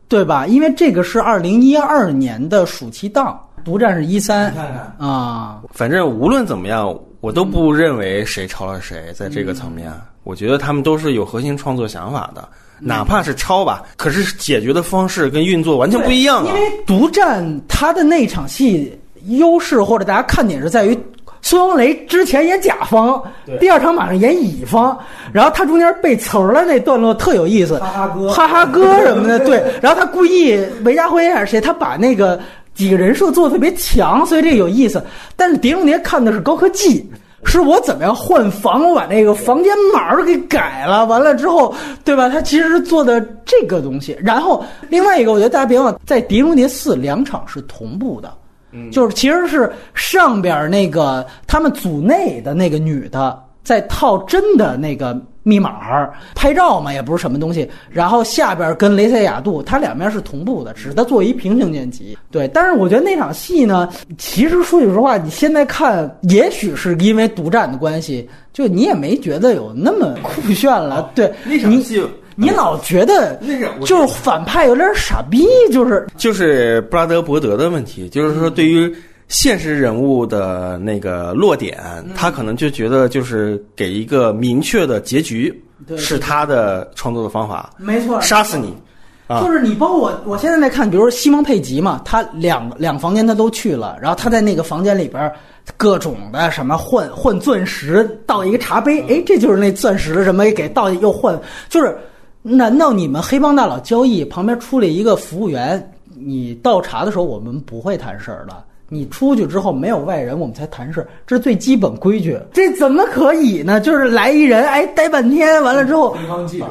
Speaker 3: 对吧？因为这个是二零一二年的暑期档。独占是一三，
Speaker 4: 看看。
Speaker 3: 啊，
Speaker 2: 反正无论怎么样，我都不认为谁抄了谁，在这个层面，我觉得他们都是有核心创作想法的，哪怕是抄吧，可是解决的方式跟运作完全不一样啊。
Speaker 3: 因为独占他的那场戏优势或者大家看点是在于，孙红雷之前演甲方，第二场马上演乙方，然后他中间背词儿了那段落特有意思，
Speaker 4: 哈哈哥，
Speaker 3: 哈哈哥什么的，对，(laughs) 然后他故意韦家辉还是谁，他把那个。几个人设做的特别强，所以这个有意思。但是《碟中谍》看的是高科技，是我怎么样换房，我把那个房间码儿给改了，完了之后，对吧？他其实是做的这个东西。然后另外一个，我觉得大家别忘了，在《碟中谍四》两场是同步的，就是其实是上边那个他们组内的那个女的在套真的那个密码儿拍照嘛，也不是什么东西。然后下边跟雷塞雅杜，它两边是同步的，只是它作为一平行剪辑。对，但是我觉得那场戏呢，其实说句实话，你现在看，也许是因为独占的关系，就你也没觉得有那么酷炫了。对，你
Speaker 2: 那场戏
Speaker 3: 你老觉得就是反派有点傻逼，就是
Speaker 2: 就是布拉德伯德的问题，就是说对于现实人物的那个落点，他可能就觉得就是给一个明确的结局
Speaker 3: 对
Speaker 2: 是他的创作的方法，
Speaker 3: 没错，
Speaker 2: 杀死你。啊
Speaker 3: 就是你包括我，我现在在看，比如说西蒙佩吉嘛，他两两房间他都去了，然后他在那个房间里边各种的什么换换钻石，倒一个茶杯，哎，这就是那钻石的什么给倒又换，就是难道你们黑帮大佬交易旁边出来一个服务员，你倒茶的时候我们不会谈事儿的？你出去之后没有外人，我们才谈事，这是最基本规矩。这怎么可以呢？就是来一人，哎，待半天，完了之后，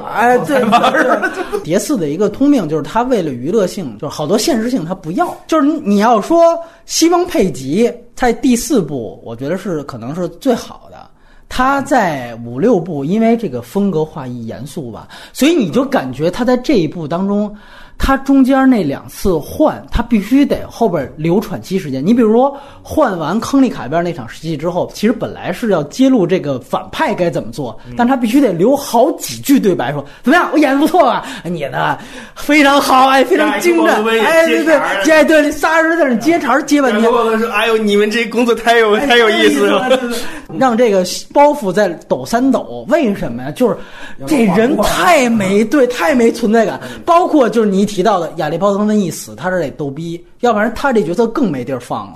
Speaker 3: 哎，对，对碟四的一个通病就是他为了娱乐性，就是好多现实性他不要。就是你要说西方佩吉在第四部，我觉得是可能是最好的。他在五六部，因为这个风格化一严肃吧，所以你就感觉他在这一部当中，他中间那两次换，他必须得后边留喘息时间。你比如说换完亨利卡边那场戏之后，其实本来是要揭露这个反派该怎么做，但他必须得留好几句对白，说怎么样，我演的不错吧？(laughs) 你呢，非常好，哎，非常精湛，(laughs) 哎，对对，哎，对，仨人在那接茬接半天。
Speaker 2: 说：“哎呦，你们这工作太有太有意思了。(laughs)
Speaker 3: 让这个包袱在抖三抖，为什么呀？就是这人太没对，太没存在感。包括就是你提到的亚历鲍德温一死，他这得逗逼，要不然他这角色更没地儿放了。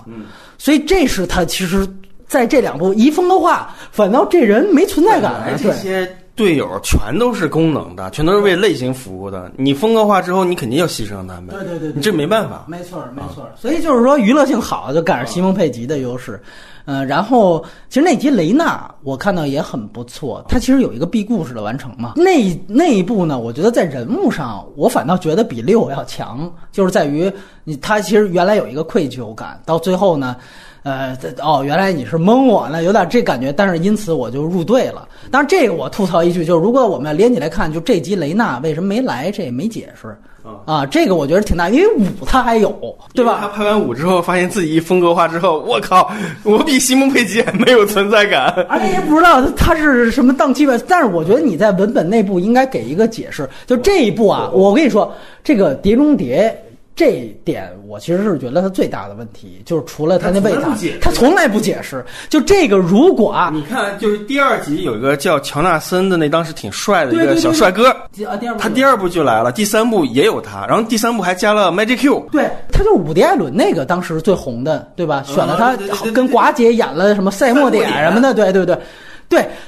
Speaker 3: 所以这是他其实在这两部一风格化，反倒这人没存在感。
Speaker 2: 这些队友全都是功能的，全都是为类型服务的。你风格化之后，你肯定要牺牲他们。
Speaker 3: 对对对对
Speaker 2: 你这没办法。
Speaker 3: 没错，没错。所以就是说，娱乐性好，就赶上西蒙佩吉的优势。嗯、嗯然后其实那集雷纳我看到也很不错，它其实有一个 B 故事的完成嘛。那那一部呢，我觉得在人物上，我反倒觉得比六要强，就是在于你他其实原来有一个愧疚感，到最后呢。呃，哦，原来你是蒙我呢，有点这感觉，但是因此我就入队了。当然，这个我吐槽一句，就是如果我们要连起来看，就这集雷纳为什么没来，这也没解释啊。这个我觉得挺大，因为五他还有，对吧？
Speaker 2: 他拍完五之后，发现自己一风格化之后，(laughs) 我靠，我比西蒙佩吉还没有存在感。
Speaker 3: 而且也不知道他是什么档期吧，但是我觉得你在文本内部应该给一个解释。就这一部啊，我跟你说，这个《碟中谍》这一点，我其实是觉得他最大的问题，就是除了他那味道，他从来不解释。就这个，如果啊，
Speaker 2: 你看，就是第二集有一个叫乔纳森的，那当时挺帅的一个小帅哥，
Speaker 3: 啊，第二部
Speaker 2: 他第二部就来了，第三部也有他，然后第三部还加了 Magic Q。
Speaker 3: 对，他就是伍迪·艾伦那个当时最红的，对吧？选了他跟寡姐演了什么赛末点什么的，对对对。对，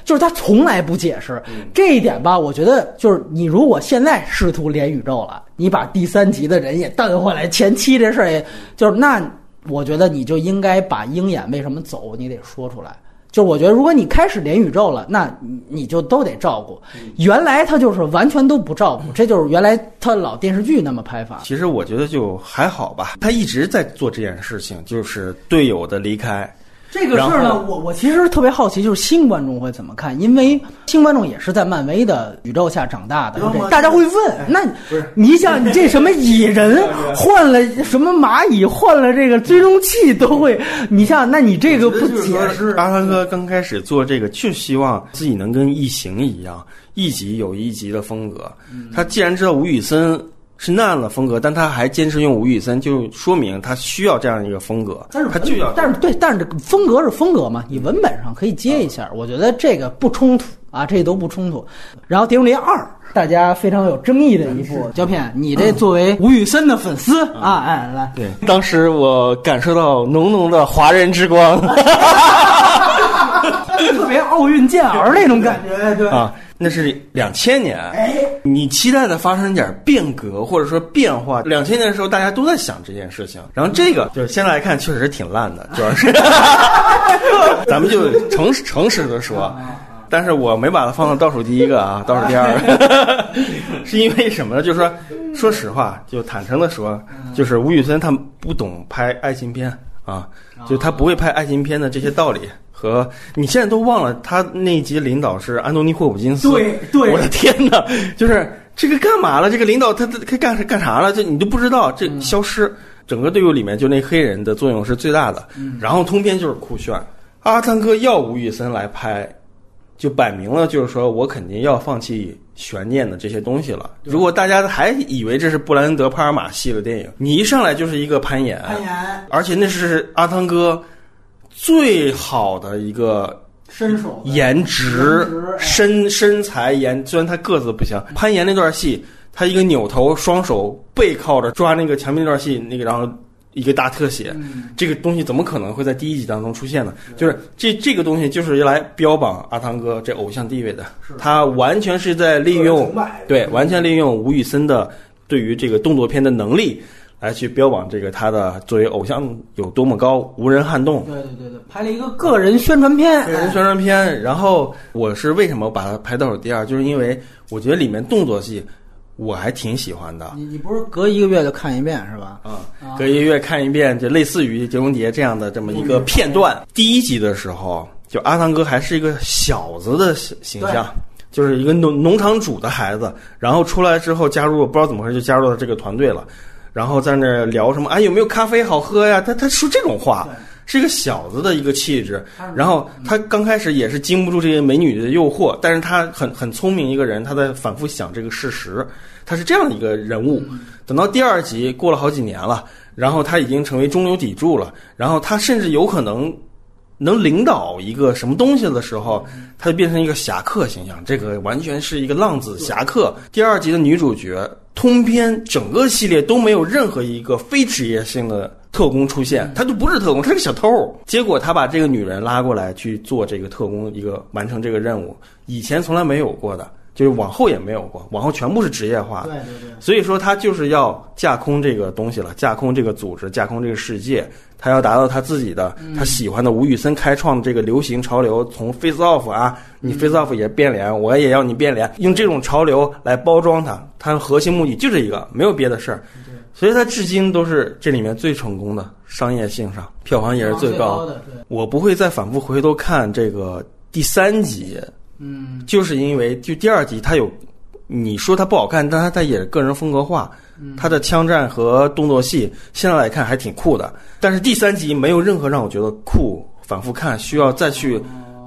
Speaker 3: 就是他从来不解释这一点吧。我觉得就是你如果现在试图连宇宙了，你把第三集的人也带回来，前期这事儿也就是那，我觉得你就应该把鹰眼为什么走，你得说出来。就我觉得，如果你开始连宇宙了，那你你就都得照顾。原来他就是完全都不照顾，这就是原来他老电视剧那么拍法。
Speaker 2: 其实我觉得就还好吧，他一直在做这件事情，就是队友的离开。
Speaker 3: 这个事儿呢，我我其实特别好奇，就是新观众会怎么看？因为新观众也是在漫威的宇宙下长大的，大家会问：那你想，你这什么蚁人换了什么蚂蚁，换了这个追踪器都会？你像，那你这个不解释？
Speaker 2: 阿汤哥刚开始做这个，就希望自己能跟异形一样，一集有一集的风格。他既然知道吴宇森是那样的风格，但他还坚持用吴宇森，就说明他需要这样一个风格。
Speaker 3: 但是
Speaker 2: 他就要，
Speaker 3: 但是对，但是这个风格是风格嘛，你文本上可以接一下，我觉得这个不冲突啊，这都不冲突。然后《碟中谍二》，大家非常有争议的一部胶片，你这作为吴宇森的粉丝啊，哎，来，
Speaker 2: 对，当时我感受到浓浓的华人之光 (laughs)
Speaker 3: 特别奥运健儿那种感觉，对
Speaker 2: 啊。那是两千年。
Speaker 3: 哎，
Speaker 2: 你期待的发生点变革或者说变化，两千年的时候大家都在想这件事情，然后这个就是现在来看确实挺烂的，主要是，(laughs) 咱们就诚实诚实的说。但是我没把它放到倒数第一个啊，(laughs) 倒数第二个，(laughs) 是因为什么呢？就是说，说实话，就坦诚的说，就是吴宇森他不懂拍爱情片啊，就他不会拍爱情片的这些道理。和你现在都忘了，他那一集领导是安东尼·霍普金斯。
Speaker 3: 对对
Speaker 2: 我的天哪！就是这个干嘛了？这个领导他他他干干啥了？这你都不知道，这消失。整个队伍里面就那黑人的作用是最大的。然后通篇就是酷炫。阿汤哥要吴宇森来拍，就摆明了就是说我肯定要放弃悬念的这些东西了。如果大家还以为这是布莱恩德·帕尔马系的电影，你一上来就是一个攀岩，
Speaker 3: 攀岩
Speaker 2: 而且那是阿汤哥最好的一个
Speaker 3: 身手
Speaker 2: 颜值身身材、颜，虽然他个子不行，攀岩那段戏，他一个扭头，双手背靠着抓那个墙壁那段戏，那个然后一个大特写，
Speaker 3: 嗯。
Speaker 2: 这个东西怎么可能会在第一集当中出现呢？就是这这个东西就是用来标榜阿汤哥这偶像地位的，他完全是在利用对，完全利用吴宇森的对于这个动作片的能力。来去标榜这个他的作为偶像有多么高，无人撼动。
Speaker 3: 对对对对，拍了一个个人宣传片，
Speaker 2: 个人宣传片，然后我是为什么把它排倒数第二，就是因为我觉得里面动作戏我还挺喜欢的。
Speaker 3: 你你不是隔一个月就看一遍是吧？
Speaker 2: 啊，隔一个月看一遍，就类似于《碟中谍》这样的这么一个片段。第一集的时候，就阿汤哥还是一个小子的形形象，就是一个农农场主的孩子，然后出来之后加入，不知道怎么回事就加入了这个团队了，然后在那儿聊什么，哎，有没有咖啡好喝呀？他他说这种话。是一个小子的一个气质，然后他刚开始也是经不住这些美女的诱惑，但是他很很聪明一个人，他在反复想这个事实，他是这样的一个人物。等到第二集过了好几年了，然后他已经成为中流砥柱了，然后他甚至有可能能领导一个什么东西的时候，他就变成一个侠客形象，这个完全是一个浪子侠客。第二集的女主角，通篇整个系列都没有任何一个非职业性的特工出现，他就不是特工，他是个小偷。结果他把这个女人拉过来去做这个特工，一个完成这个任务，以前从来没有过的。就是往后也没有过，往后全部是职业化。
Speaker 3: 对对对，
Speaker 2: 所以说他就是要架空这个东西了，架空这个组织，架空这个世界，他要达到他自己的、他喜欢的吴宇森开创的这个流行潮流，从 face off 啊，你 face off 也变脸，我也要你变脸，用这种潮流来包装它，它核心目的就这一个，没有别的事儿。所以它至今都是这里面最成功的商业性上，票房也是最高。
Speaker 3: 的。
Speaker 2: 我不会再反复回头看这个第三集，
Speaker 3: 嗯，
Speaker 2: 就是因为就第二集它有，你说它不好看，但它它也个人风格化，它的枪战和动作戏现在来看还挺酷的。但是第三集没有任何让我觉得酷，反复看需要再去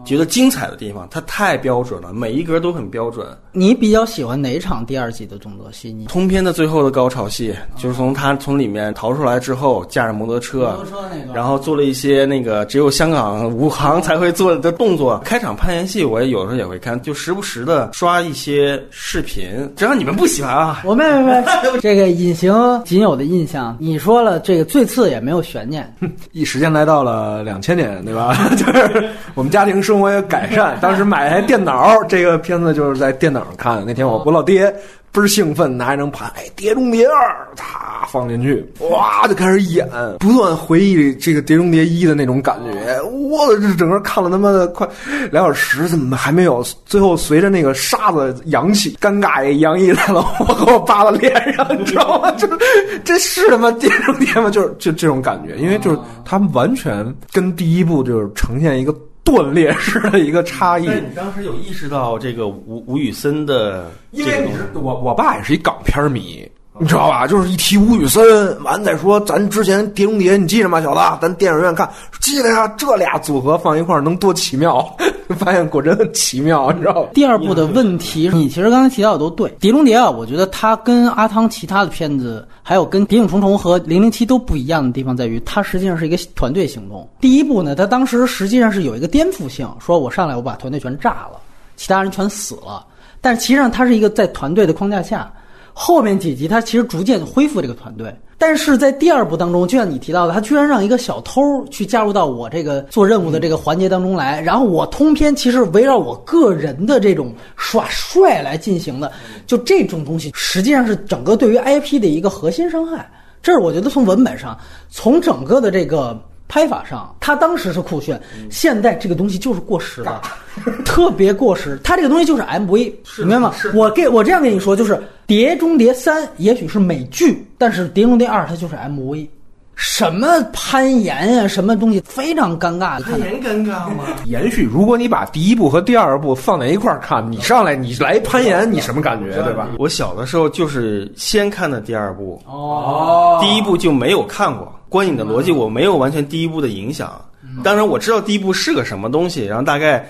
Speaker 2: 觉得精彩的地方，它太标准了，每一格都很标准。
Speaker 3: 你比较喜欢哪场第二季的动作戏？你
Speaker 2: 通篇的最后的高潮戏，就是从他从里面逃出来之后，驾着摩托车，
Speaker 3: 摩托车那个，
Speaker 2: 然后做了一些那个只有香港武行才会做的动作。开场攀岩戏我也有时候也会看，就时不时的刷一些视频，只要你们不喜欢啊。(laughs)
Speaker 3: 我没没没，(laughs) 这个隐形仅有的印象，你说了，这个最次也没有悬念，(laughs)
Speaker 4: 一时间来到了两千年，对吧？就是我们家庭生活也改善，当时买台电脑，这个片子就是在电脑上看的。那天我我老爹倍儿兴奋，拿一张盘，哎，《碟中谍二》，他放进去，哇，就开始演，不断回忆这个《碟中谍一》的那种感觉。我这整个看了他妈的快两小时，怎么还没有？最后随着那个沙子扬起，尴尬也洋溢在了我和我爸的脸上，你知道吗？就是这是他妈《碟中谍》吗？就是就这种感觉，因为就是他们完全跟第一部就是呈现一个断裂式的一个差异。
Speaker 2: 但你当时有意识到这个吴吴宇森的这
Speaker 4: 因为你是我我爸也是一港片迷，你知道吧？就是一提吴宇森，完再说咱之前《碟中谍》，你记着吗，小子？咱电影院看，记得呀。这俩组合放一块儿能多奇妙？(laughs) 发现果真很奇妙，你知道吧？(laughs)
Speaker 3: 第二部的问题，你其实刚才提到的都对。《碟中谍》啊，我觉得它跟阿汤其他的片子，还有跟《谍影重重》和《零零七》都不一样的地方在于，它实际上是一个团队行动。第一部呢，它当时实际上是有一个颠覆性，说我上来我把团队全炸了，其他人全死了。但其实际上它是一个在团队的框架下，后面几集它其实逐渐恢复这个团队。但是在第二部当中，就像你提到的，他居然让一个小偷去加入到我这个做任务的这个环节当中来，然后我通篇其实围绕我个人的这种耍帅来进行的，就这种东西实际上是整个对于 IP 的一个核心伤害。这是我觉得从文本上，从整个的这个拍法上，他当时是酷炫，现在这个东西就是过时了，(laughs) (laughs) 特别过时。它这个东西就是 MV，明白吗？我给我这样跟你说，就是《碟中谍三》也许是美剧，但是《碟中谍二》它就是 MV。什么攀岩呀、什么东西非常尴尬，你看着
Speaker 2: 尴尬吗？(laughs)
Speaker 4: 延续，如果你把第一部和第二部放在一块儿看，你上来你来攀岩，你什么感觉，对吧？
Speaker 2: 我小的时候就是先看的第二部，
Speaker 3: 哦，
Speaker 2: 第一部就没有看过。观影的逻辑我没有完全第一部的影响，当然我知道第一部是个什么东西，然后大概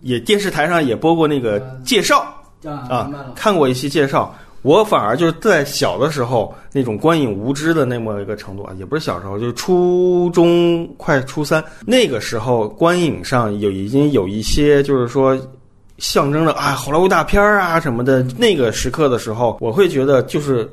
Speaker 2: 也电视台上也播过那个介绍
Speaker 3: 啊
Speaker 2: 看过一些介绍。我反而就是在小的时候那种观影无知的那么一个程度啊，也不是小时候，就是初中快初三那个时候，观影上有已经有一些就是说象征着啊好莱坞大片儿啊什么的那个时刻的时候，我会觉得就是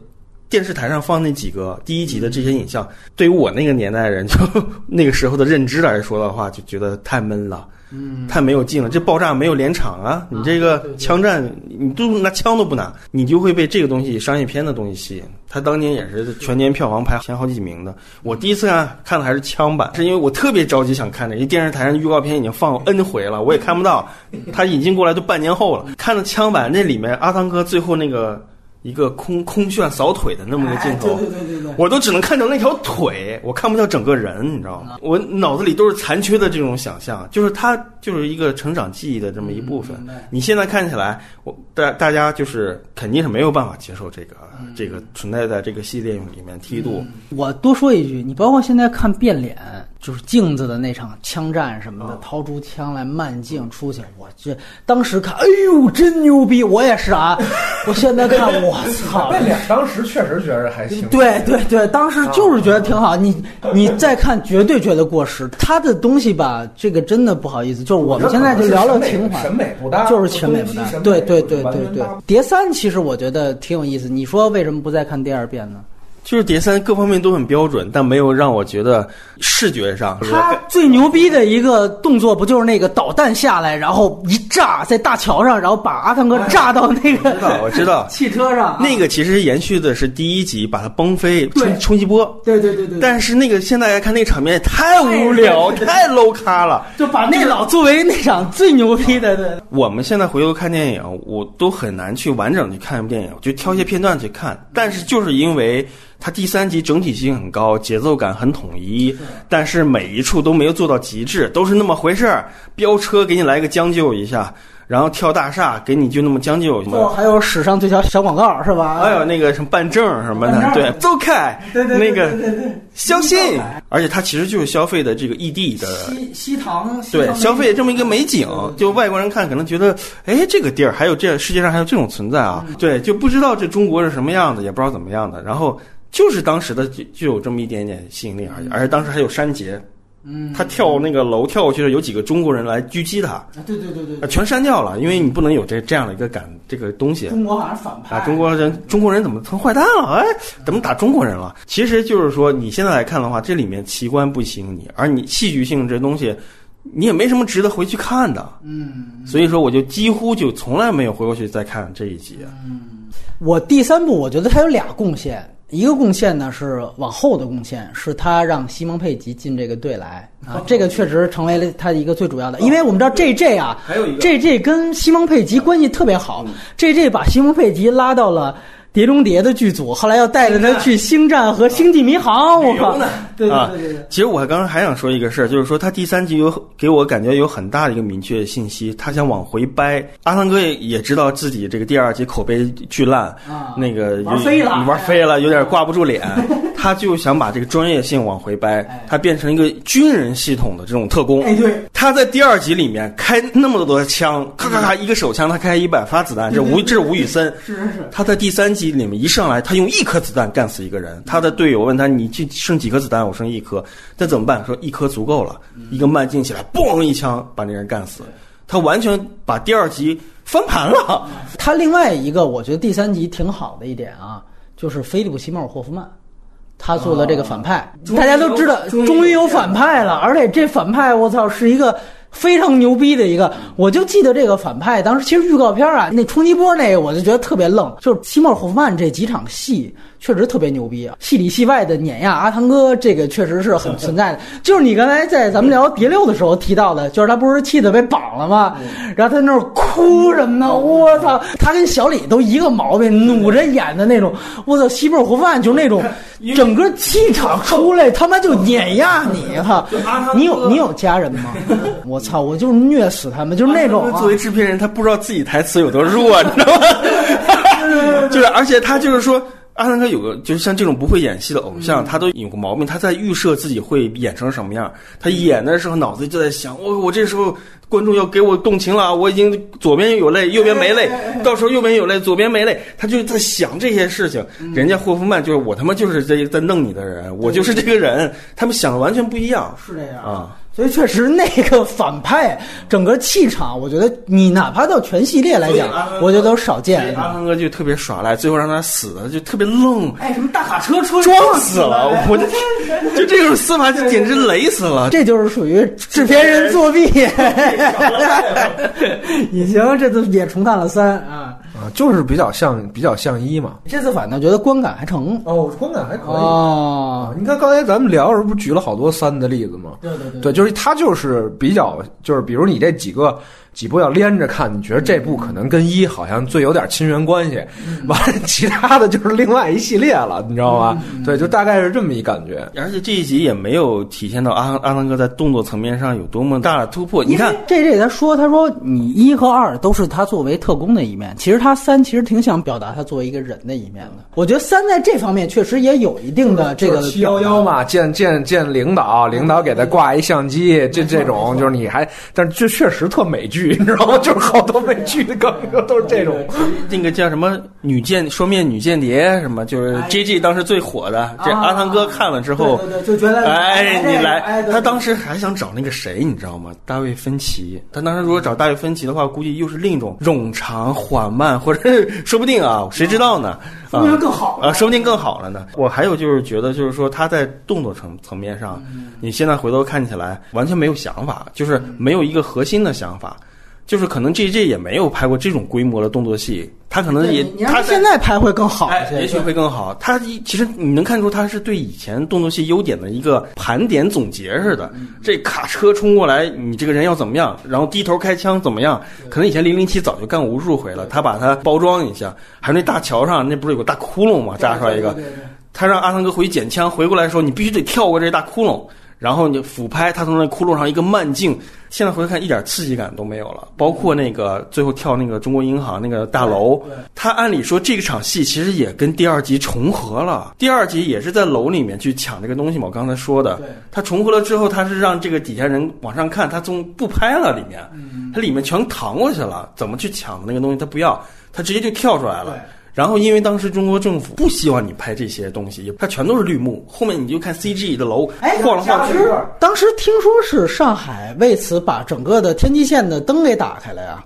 Speaker 2: 电视台上放那几个第一集的这些影像，对于我那个年代的人，就 (laughs) 那个时候的认知来说的话，就觉得太闷了。嗯，太没有劲了。这爆炸没有连场啊！你这个枪战，你都拿枪都不拿，你就会被这个东西商业片的东西吸引。他当年也是全年票房排前好几名的。我第一次看看的还是枪版，是因为我特别着急想看这，因为电视台上预告片已经放 N 回了，我也看不到。他引进过来都半年后了，看的枪版那里面阿汤哥最后那个一个空空炫扫腿的那么个镜头，
Speaker 3: 对对对对对。
Speaker 2: 我都只能看到那条腿，我看不到整个人，你知道吗？我脑子里都是残缺的这种想象，就是它就是一个成长记忆的这么一部分。你现在看起来，我大大家就是肯定是没有办法接受这个、这个存在在这个系列里面梯度。
Speaker 3: 我多说一句，你包括现在看变脸，就是镜子的那场枪战什么的，掏出枪来慢镜出去，我这当时看，哎呦，真牛逼！我也是啊，我现在看，我操！(laughs)
Speaker 4: 变脸当时确实觉得还行。
Speaker 3: 对对对，当时就是觉得挺好。你 (laughs) 你再看，绝对觉得过时。他的东西吧，这个真的不好意思，就是我们现在就聊聊情怀，
Speaker 4: 审美不搭，
Speaker 3: 就是审美不搭。对对对对对，碟三其实我觉得挺有意思。你说为什么不再看第二遍呢？
Speaker 2: 就是碟三各方面都很标准，但没有让我觉得视觉上。
Speaker 3: 他最牛逼的一个动作不就是那个导弹下来，然后一炸在大桥上，然后把阿汤哥炸到那个
Speaker 2: 知道我知道 (laughs)
Speaker 3: 汽车上。
Speaker 2: 那个其实延续的是第一集，把它崩飞冲冲击波。
Speaker 3: 对对对对。
Speaker 2: 但是那个现在来看，那场面太无聊，太 low 咖了，(laughs)
Speaker 3: 就把那老作为那场最牛逼的。对。
Speaker 2: 我们现在回头看电影，我都很难去完整去看一部电影，就挑一些片段去看。但是就是因为。它第三集整体性很高，节奏感很统一，但是每一处都没有做到极致，都是那么回事儿。飙车给你来个将就一下，然后跳大厦给你就那么将就。
Speaker 3: 哦，还有史上最强小广告是吧？
Speaker 2: 还有那个什么办证什么的，对，走开，
Speaker 3: 对对
Speaker 2: 那个相信。而且它其实就是消费的这个异地的
Speaker 3: 西西塘，
Speaker 2: 对，消费这么一个美景，就外国人看可能觉得，哎，这个地儿还有这世界上还有这种存在啊，对，就不知道这中国是什么样的，也不知道怎么样的，然后。就是当时的就就有这么一点点吸引力而已，而且当时还有删节，
Speaker 3: 嗯，
Speaker 2: 他跳那个楼跳过去的有几个中国人来狙击他，
Speaker 3: 啊，对对对对，
Speaker 2: 全删掉了，因为你不能有这这样的一个感这个东西。
Speaker 3: 中国好像反派
Speaker 2: 啊，中国人中国人怎么成坏蛋了？哎，怎么打中国人了？其实就是说，你现在来看的话，这里面奇观不吸引你，而你戏剧性这东西，你也没什么值得回去看的。
Speaker 3: 嗯，
Speaker 2: 所以说我就几乎就从来没有回过去再看这一集。
Speaker 3: 嗯，我第三部我觉得它有俩贡献。一个贡献呢是往后的贡献，是他让西蒙佩吉进这个队来啊，这个确实成为了他一个最主要的，因为我们知道 J J 啊，
Speaker 2: 还有一个。
Speaker 3: J J 跟西蒙佩吉关系特别好，J J 把西蒙佩吉拉到了。碟中谍的剧组，后来要带着他去星战和星际迷航，我靠！对对对对。
Speaker 2: 其实我刚刚还想说一个事儿，就是说他第三集有给我感觉有很大的一个明确信息，他想往回掰。阿汤哥也也知道自己这个第二集口碑巨烂，
Speaker 3: 啊，
Speaker 2: 那个
Speaker 3: 玩飞了，
Speaker 2: 玩飞了，有点挂不住脸。(laughs) 他就想把这个专业性往回掰，他变成一个军人系统的这种特工。
Speaker 3: 哎，对。
Speaker 2: 他在第二集里面开那么多枪，咔咔咔，一个手枪他开一百发子弹，这吴 (laughs) 这是吴宇森。
Speaker 3: 是是是。
Speaker 2: 他在第三集里面一上来，他用一颗子弹干死一个人。他的队友问他：“你就剩几颗子弹？”我剩一颗。那怎么办？说一颗足够了。一个慢镜起来，嘣一枪把那人干死。他完全把第二集翻盘了。(laughs)
Speaker 3: 他另外一个，我觉得第三集挺好的一点啊，就是菲利普·西莫尔·霍夫曼。他做的这个反派，大家都知道，终于有反派了，而且这反派我操是一个。非常牛逼的一个，我就记得这个反派，当时其实预告片啊，那冲击波那个，我就觉得特别愣。就是西莫尔·霍夫曼这几场戏确实特别牛逼啊，戏里戏外的碾压阿汤哥，这个确实是很存在的。(laughs) 就是你刚才在咱们聊蝶六的时候提到的，就是他不是气得被绑了吗？然后他那儿哭什么的，我操！他跟小李都一个毛病，努着演的那种。我操，西莫尔·霍夫曼就是那种 (laughs) 整个气场出来，(laughs) 他妈就碾压你哈！你有你有家人吗？我。我操！我就是虐死他们，就是那种。
Speaker 2: 作为制片人，他不知道自己台词有多弱，你知道吗？就是，而且他就是说，阿汤哥有个，就是像这种不会演戏的偶像，他都有个毛病，他在预设自己会演成什么样。他演的时候，脑子就在想，我我这时候观众要给我动情了，我已经左边有泪，右边没泪，到时候右边有泪，左边没泪，他就在想这些事情。人家霍夫曼就是我他妈就是在在弄你的人，我就是这个人，他们想的完全不一样。
Speaker 3: 是这样
Speaker 2: 啊。
Speaker 3: 所以确实，那个反派整个气场，我觉得你哪怕到全系列来讲，我觉得都少见。
Speaker 2: 阿汤哥就特别耍赖，最后让他死的就特别愣。
Speaker 3: 哎，什么大卡车车
Speaker 2: 撞死了，我的天！就这种司法就简直雷死了。
Speaker 3: 这就是属于制片人作弊。(laughs) 隐形这次也重看了三啊。
Speaker 4: 啊，就是比较像比较像一嘛。
Speaker 3: 这次反倒觉得观感还成
Speaker 4: 哦，观感还可以哦。你看刚才咱们聊的时候，不举了好多三的例子吗？
Speaker 3: 对对对，
Speaker 4: 对，就是他就是比较就是比如你这几个。几部要连着看，你觉得这部可能跟一好像最有点亲缘关系，完了其他的就是另外一系列了，你知道吗？对，就大概是这么一感觉。
Speaker 2: 而且这一集也没有体现到阿阿汤哥在动作层面上有多么大的突破。你看，
Speaker 3: 这这他说，他说你一和二都是他作为特工的一面，其实他三其实挺想表达他作为一个人的一面的。我觉得三在这方面确实也有一定的这个
Speaker 4: 七幺幺嘛，见见见领导，领导给他挂一相机，这这种就是你还，但是这确实特美剧。(laughs) 你知道吗？就是好多美剧的梗都是这种，
Speaker 2: 那个叫什么女间双面女间谍什么，就是 J G 当时最火的。这阿汤哥看了之后，
Speaker 3: 就觉得
Speaker 2: 哎，你来，他当时还想找那个谁，你知道吗？大卫芬奇。他当时如果找大卫芬奇的话，估计又是另一种冗长缓慢，或者 (laughs) 说不定啊，谁知道呢？
Speaker 3: 说不定更好
Speaker 2: 啊，说不定更好了呢。我还有就是觉得，就是说他在动作层层面上，你现在回头看起来完全没有想法，就是没有一个核心的想法。就是可能 G J 也没有拍过这种规模的动作戏，他可能也他
Speaker 3: 现在拍会更好，
Speaker 2: 也许会更好。他其实你能看出他是对以前动作戏优点的一个盘点总结似的。这卡车冲过来，你这个人要怎么样？然后低头开枪怎么样？可能以前零零七早就干过无数回了，他把它包装一下。还有那大桥上那不是有个大窟窿吗？扎出来一个，他让阿汤哥回去捡枪，回过来的时候你必须得跳过这大窟窿。然后你俯拍，他从那窟窿上一个慢镜，现在回头看一点刺激感都没有了。包括那个最后跳那个中国银行那个大楼，他按理说这场戏其实也跟第二集重合了。第二集也是在楼里面去抢这个东西嘛，我刚才说的。他重合了之后，他是让这个底下人往上看，他从不拍了里面，他里面全扛过去了，怎么去抢那个东西他不要，他直接就跳出来了。然后，因为当时中国政府不希望你拍这些东西，它全都是绿幕。后面你就看 CG 的楼晃来晃去。
Speaker 3: 当时听说是上海为此把整个的天际线的灯给打开了呀。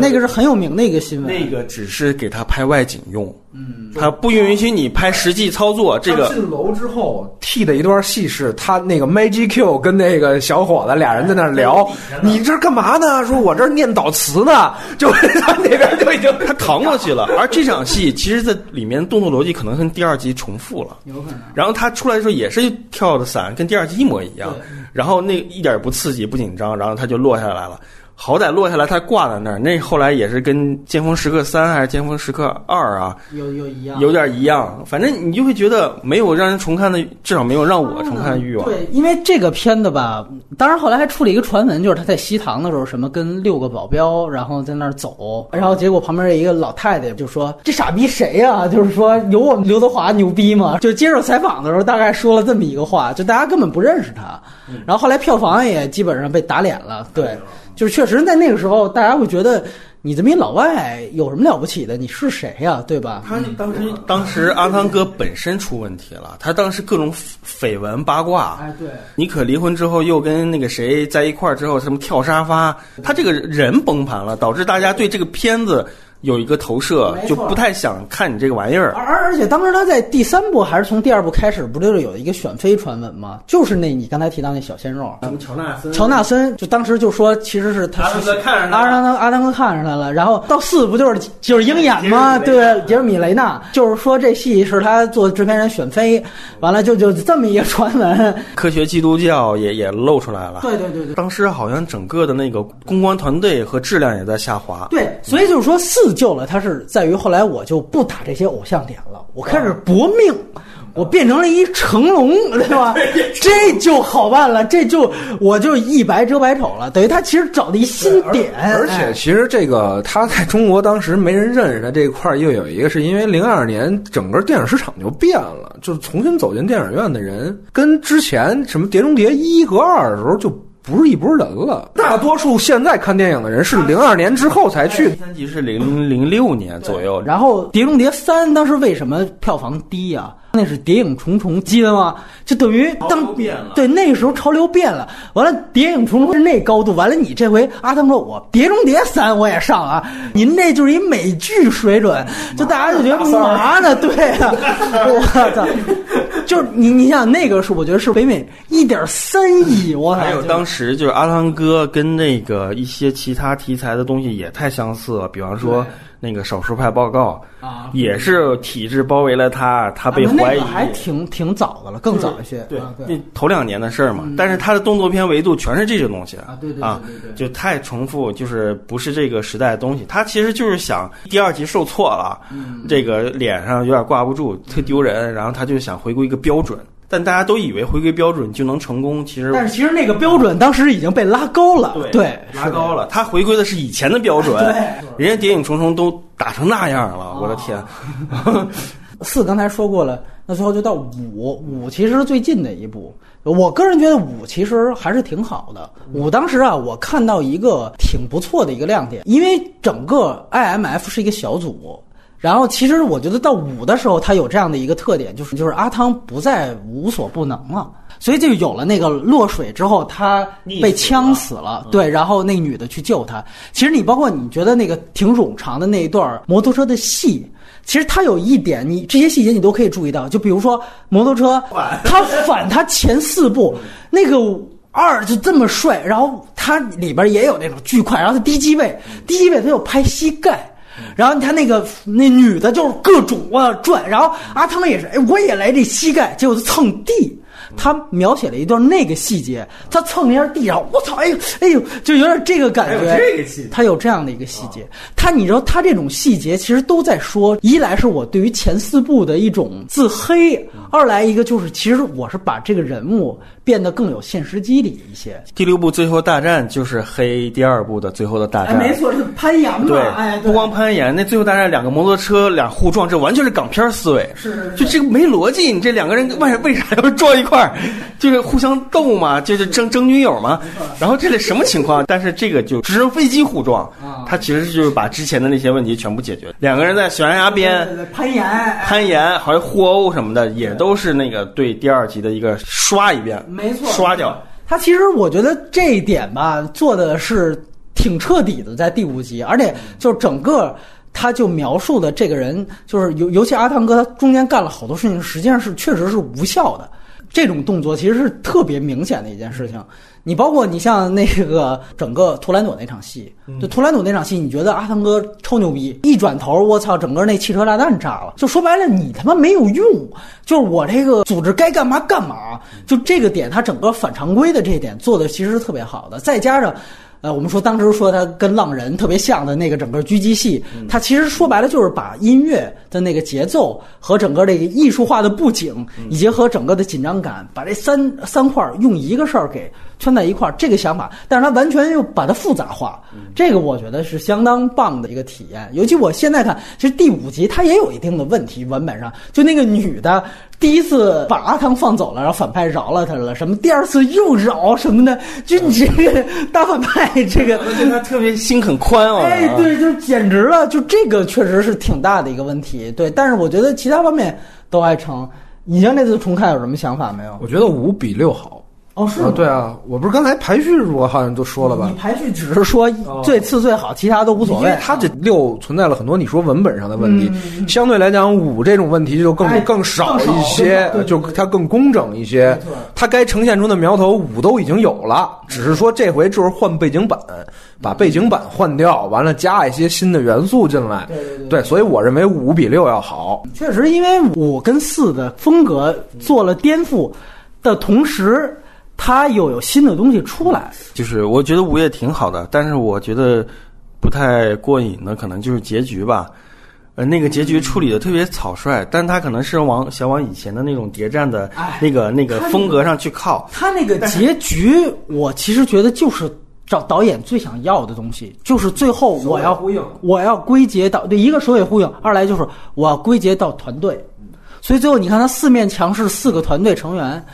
Speaker 3: 那个是很有名的一个新闻。
Speaker 2: 那个只是给他拍外景用，嗯，他不允许你拍实际操作。这个
Speaker 4: 进楼之后替的一段戏是他那个 Magic Q 跟那个小伙子俩人在那聊，你这干嘛呢？说我这念祷词呢，就他那边就已经 (laughs)
Speaker 2: 他扛过去了。而这场戏其实，在里面动作逻辑可能跟第二集重复了，
Speaker 3: 有可能。
Speaker 2: 然后他出来的时候也是跳的伞，跟第二集一模一样。然后那一点也不刺激、不紧张，然后他就落下来了。好歹落下来，他挂在那儿。那后来也是跟《尖峰时刻三》还是《尖峰时刻二》啊，
Speaker 3: 有有一样，
Speaker 2: 有点一样。反正你就会觉得没有让人重看的，至少没有让我重看的欲望。
Speaker 3: 对，因为这个片子吧，当然后来还出了一个传闻，就是他在西塘的时候，什么跟六个保镖，然后在那儿走，然后结果旁边一个老太太就说：“这傻逼谁呀？”就是说有我们刘德华牛逼吗？就接受采访的时候，大概说了这么一个话，就大家根本不认识他。然后后来票房也基本上被打脸了。对。就是确实，在那个时候，大家会觉得你这么一老外有什么了不起的？你是谁呀？对吧？
Speaker 2: 他当时当时阿汤哥本身出问题了，他当时各种绯闻八卦。
Speaker 3: 哎，对，
Speaker 2: 妮可离婚之后又跟那个谁在一块儿之后，什么跳沙发，他这个人崩盘了，导致大家对这个片子。有一个投射就不太想看你这个玩意儿。
Speaker 3: 而而而且当时他在第三部还是从第二部开始，不就是有一个选妃传闻吗？就是那你刚才提到那小鲜肉。
Speaker 2: 什么乔纳森
Speaker 3: 乔纳森就当时就说，其实是他
Speaker 2: 阿汤哥看上他了
Speaker 3: 阿汤阿汤哥看上他了，然后到四不就是就是鹰眼吗？对，杰瑞米雷纳，就是说这戏是他做制片人选妃，完了就就这么一个传闻。
Speaker 2: 科学基督教也也露出来了。
Speaker 3: 对对对对。
Speaker 2: 当时好像整个的那个公关团队和质量也在下滑。
Speaker 3: 对，所以就是说四救了他是在于后来我就不打这些偶像点了，我开始搏命。我变成了一成龙，对吧？这就好办了，这就我就一白遮百丑了。等于他其实找的一新点，
Speaker 4: 而且
Speaker 3: 哎
Speaker 4: 其实这个他在中国当时没人认识他这一块儿，又有一个是因为零二年整个电影市场就变了，就是重新走进电影院的人跟之前什么《碟中谍一》和二的时候就不是一拨人了。大多数现在看电影的人是零二年之后才去
Speaker 2: 第三集是零零六年左右，
Speaker 3: 然后《碟中谍三》当时为什么票房低呀、那是谍影重重，记得吗？就等于当
Speaker 2: 变了
Speaker 3: 对那个时候潮流变了，完了谍影重重是那高度，完了你这回阿汤说我碟中谍三我也上啊，您那就是一美剧水准，就大家就觉得嘛呢？对啊，我操！就是你，你想那个是，我觉得是北美一点三亿，我！
Speaker 2: 还有当时就是阿汤哥跟那个一些其他题材的东西也太相似了，比方说那个少数派报告
Speaker 3: 啊
Speaker 2: 也是体制包围了他，他被
Speaker 3: 啊那
Speaker 2: 怀疑
Speaker 3: 个。还挺挺早的了，更早一些。
Speaker 2: 对
Speaker 3: 啊，
Speaker 2: 那头两年的事儿嘛，但是他的动作片维度全是这些东西
Speaker 3: 啊对对对
Speaker 2: 啊
Speaker 3: 对对
Speaker 2: 就太重复，就是不是这个时代的东西。他其实就是想第二集受挫了，
Speaker 3: 嗯
Speaker 2: 这个脸上有点挂不住，特丢人，然后他就想回归一个标准。但大家都以为回归标准就能成功，其实
Speaker 3: 但是其实那个标准当时已经被拉高了，对，
Speaker 2: 拉高了。他回归的是以前的标准，
Speaker 3: 对
Speaker 2: 人家谍影重重都打成那样了，我的天！(laughs)
Speaker 3: 四刚才说过了，那最后就到五，五其实是最近的一步。我个人觉得五其实还是挺好的。五当时啊，我看到一个挺不错的一个亮点，因为整个 IMF 是一个小组。然后，其实我觉得到五的时候，它有这样的一个特点，就是就是阿汤不再无所不能了，所以就有了那个落水之后，他被呛死了，对，然后那女的去救他。其实你包括你觉得那个挺冗长的那一段摩托车的戏，其实它有一点，你这些细节你都可以注意到，就比如说摩托车，它反它前四部那个。二就这么帅，然后它里边也有那种巨快，然后它低机位，低机位它又拍膝盖，然后他那个那女的就是各种啊转，然后阿汤也是，哎，我也来这膝盖，结果蹭地。他描写了一段那个细节，他蹭了一下地上，我操，哎呦，哎呦，就有点这个感觉。
Speaker 2: 有这个细节
Speaker 3: 他有这样的一个细节，他你知道，他这种细节其实都在说，一来是我对于前四部的一种自黑，二来一个就是其实我是把这个人物变得更有现实机理一些。
Speaker 2: 第六部最后大战就是黑第二部的最后的大
Speaker 3: 哎，
Speaker 2: 战，
Speaker 3: 没错，是攀岩嘛，
Speaker 2: 对，
Speaker 3: 哎，
Speaker 2: 不光攀岩，那最后大战两个摩托车俩互撞，这完全是港片思维，
Speaker 3: 是是是
Speaker 2: 就这个没逻辑，你这两个人为为啥要撞一块儿？就是互相斗嘛，就是争争女友嘛。然后这里什么情况？但是这个就直升飞机互撞，
Speaker 3: 啊
Speaker 2: 它其实就是把之前的那些问题全部解决。两个人在悬崖边
Speaker 3: 攀岩，哎
Speaker 2: 攀岩，好像互殴什么的，也都是那个对第二集的一个刷一遍，
Speaker 3: 没错，
Speaker 2: 刷掉。
Speaker 3: 他其实我觉得这一点吧，做的是挺彻底的，在第五集，而且就是整个。他就描述的这个人，就是尤尤其阿汤哥，他中间干了好多事情，实际上是确实是无效的。这种动作其实是特别明显的一件事情。你包括你像那个整个图兰朵那场戏，就图兰朵那场戏，你觉得阿汤哥超牛逼，一转头，我操，整个那汽车炸弹炸了。就说白了，你他妈没有用，就是我这个组织该干嘛干嘛。就这个点，他整个反常规的这一点做的其实是特别好的，再加上。呃，我们说当时说他跟浪人特别像的那个整个狙击戏，他其实说白了就是把音乐的那个节奏和整个这个艺术化的布景，以及和整个的紧张感，把这三三块用一个事儿给圈在一块儿，这个想法，但是他完全又把它复杂化，这个我觉得是相当棒的一个体验。尤其我现在看，其实第五集它也有一定的问题，文本上就那个女的第一次把阿汤放走了，然后反派饶了他了，什么第二次又饶什么的，就你这个大反派这个。
Speaker 2: 我觉得他特别心很宽哦。
Speaker 3: 哎，对，就简直了，就这个确实是挺大的一个问题。对，但是我觉得其他方面都还成。你像这次重看有什么想法没有？
Speaker 4: 我觉得五比六好，
Speaker 3: 哦，是
Speaker 4: 啊，对啊，我不是刚才排序我好像都说了吧
Speaker 3: 你？排序只是说最次最好，其他都无所谓。
Speaker 4: 因为它这六存在了很多你说文本上的问题，相对来讲五这种问题就更
Speaker 3: 哎
Speaker 4: 更少一些
Speaker 3: 对对，对
Speaker 4: 就它更工整一些。它该呈现出的苗头五都已经有了，只是说这回就是换背景板，把背景板换掉，完了加一些新的元素进来。
Speaker 3: 对对对
Speaker 4: 对，所以我认为五比六要好。
Speaker 3: 确实，因为五跟四的风格做了颠覆的同时，它又有新的东西出来。
Speaker 2: 就是我觉得五也挺好的，但是我觉得不太过瘾的可能就是结局吧。呃，那个结局处理的特别草率，但他可能是往想往以前的那种谍战的
Speaker 3: 哎
Speaker 2: 那个那个风格上去靠。
Speaker 3: 他那个结局，我其实觉得就是找导演最想要的东西，就是最后我要
Speaker 4: 呼应
Speaker 3: 我要归结到对一个首尾呼应，二来就是我要归结到团队。所以最后你看，他四面墙是四个团队成员，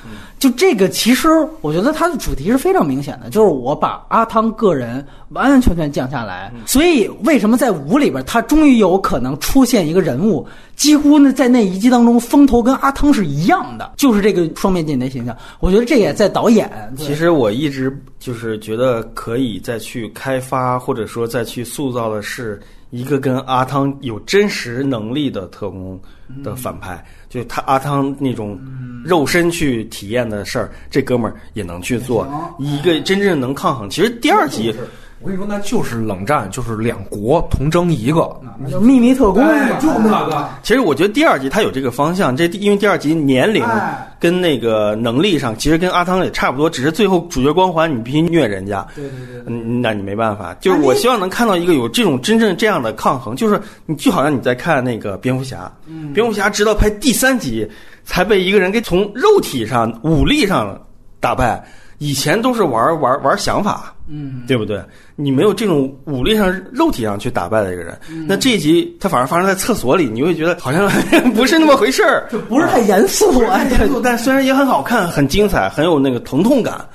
Speaker 3: 就这个其实我觉得它的主题是非常明显的，就是我把阿汤个人完完全全降下来。所以为什么在五里边，他终于有可能出现一个人物，几乎呢在那一集当中，风头跟阿汤是一样的，就是这个双面间谍形象。我觉得这也在导演
Speaker 2: 其实我一直就是觉得可以再去开发，或者说再去塑造的是一个跟阿汤有真实能力的特工的反派，就他阿汤那种肉身去体验的事儿，这哥们儿也能去做，一个真正能抗衡。其实第二集。
Speaker 4: 我跟你说，那就是冷战，就是两国同争一个，
Speaker 3: 就秘密特工嘛，
Speaker 4: 那个。
Speaker 2: 其实我觉得第二集它有这个方向，这因为第二集年龄
Speaker 3: 哎
Speaker 2: 跟那个能力上，其实跟阿汤也差不多，只是最后主角光环你必须虐人家，
Speaker 3: 对对对。
Speaker 2: 嗯，那你没办法。就是我希望能看到一个有这种真正这样的抗衡，就是你就好像你在看那个蝙蝠侠，蝙蝠侠直到拍第三集才被一个人给从肉体上、武力上打败，以前都是玩玩玩想法，
Speaker 3: 嗯，
Speaker 2: 对不对？你没有这种武力上、肉体上去打败的一个人，那这一集他反而发生在厕所里，你会觉得好像 (laughs) 不是那么回事儿。
Speaker 3: 就不是太严肃啊，
Speaker 2: 严肃，但虽然也很好看、很精彩、很有那个疼痛感。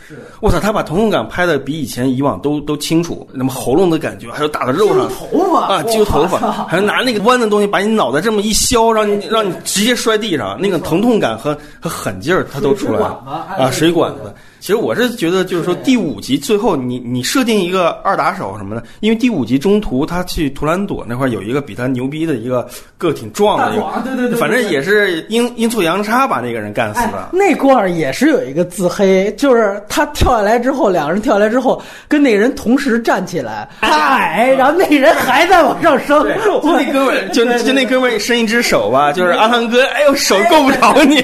Speaker 2: 我操，他把疼痛感拍的比以前以往都都清楚，那么喉咙的感觉，还有打到肉上。
Speaker 3: 头发
Speaker 2: 啊，揪头发，还有拿那个弯的东西把你脑袋这么一削，让你让你直接摔地上，那个疼痛感和和狠劲儿，它都出来了。啊，水管子。其实我是觉得，就是说第五集最后你你设定一个二打手什么的，因为第五集中途他去图兰朵那块儿有一个比他牛逼的一个个挺壮的
Speaker 3: 对对对，对
Speaker 2: 反正也是阴阴错阳差把那个人干死
Speaker 3: 哎
Speaker 2: 了，。
Speaker 3: 那块儿也是有一个自黑，就是他跳下来之后，两个人跳下来之后，跟那个人同时站起来，他矮，然后那人还在往上升，
Speaker 2: 就那哥们儿，就就那哥们儿伸一只手吧，就是阿汤哥，哎呦手够不着你，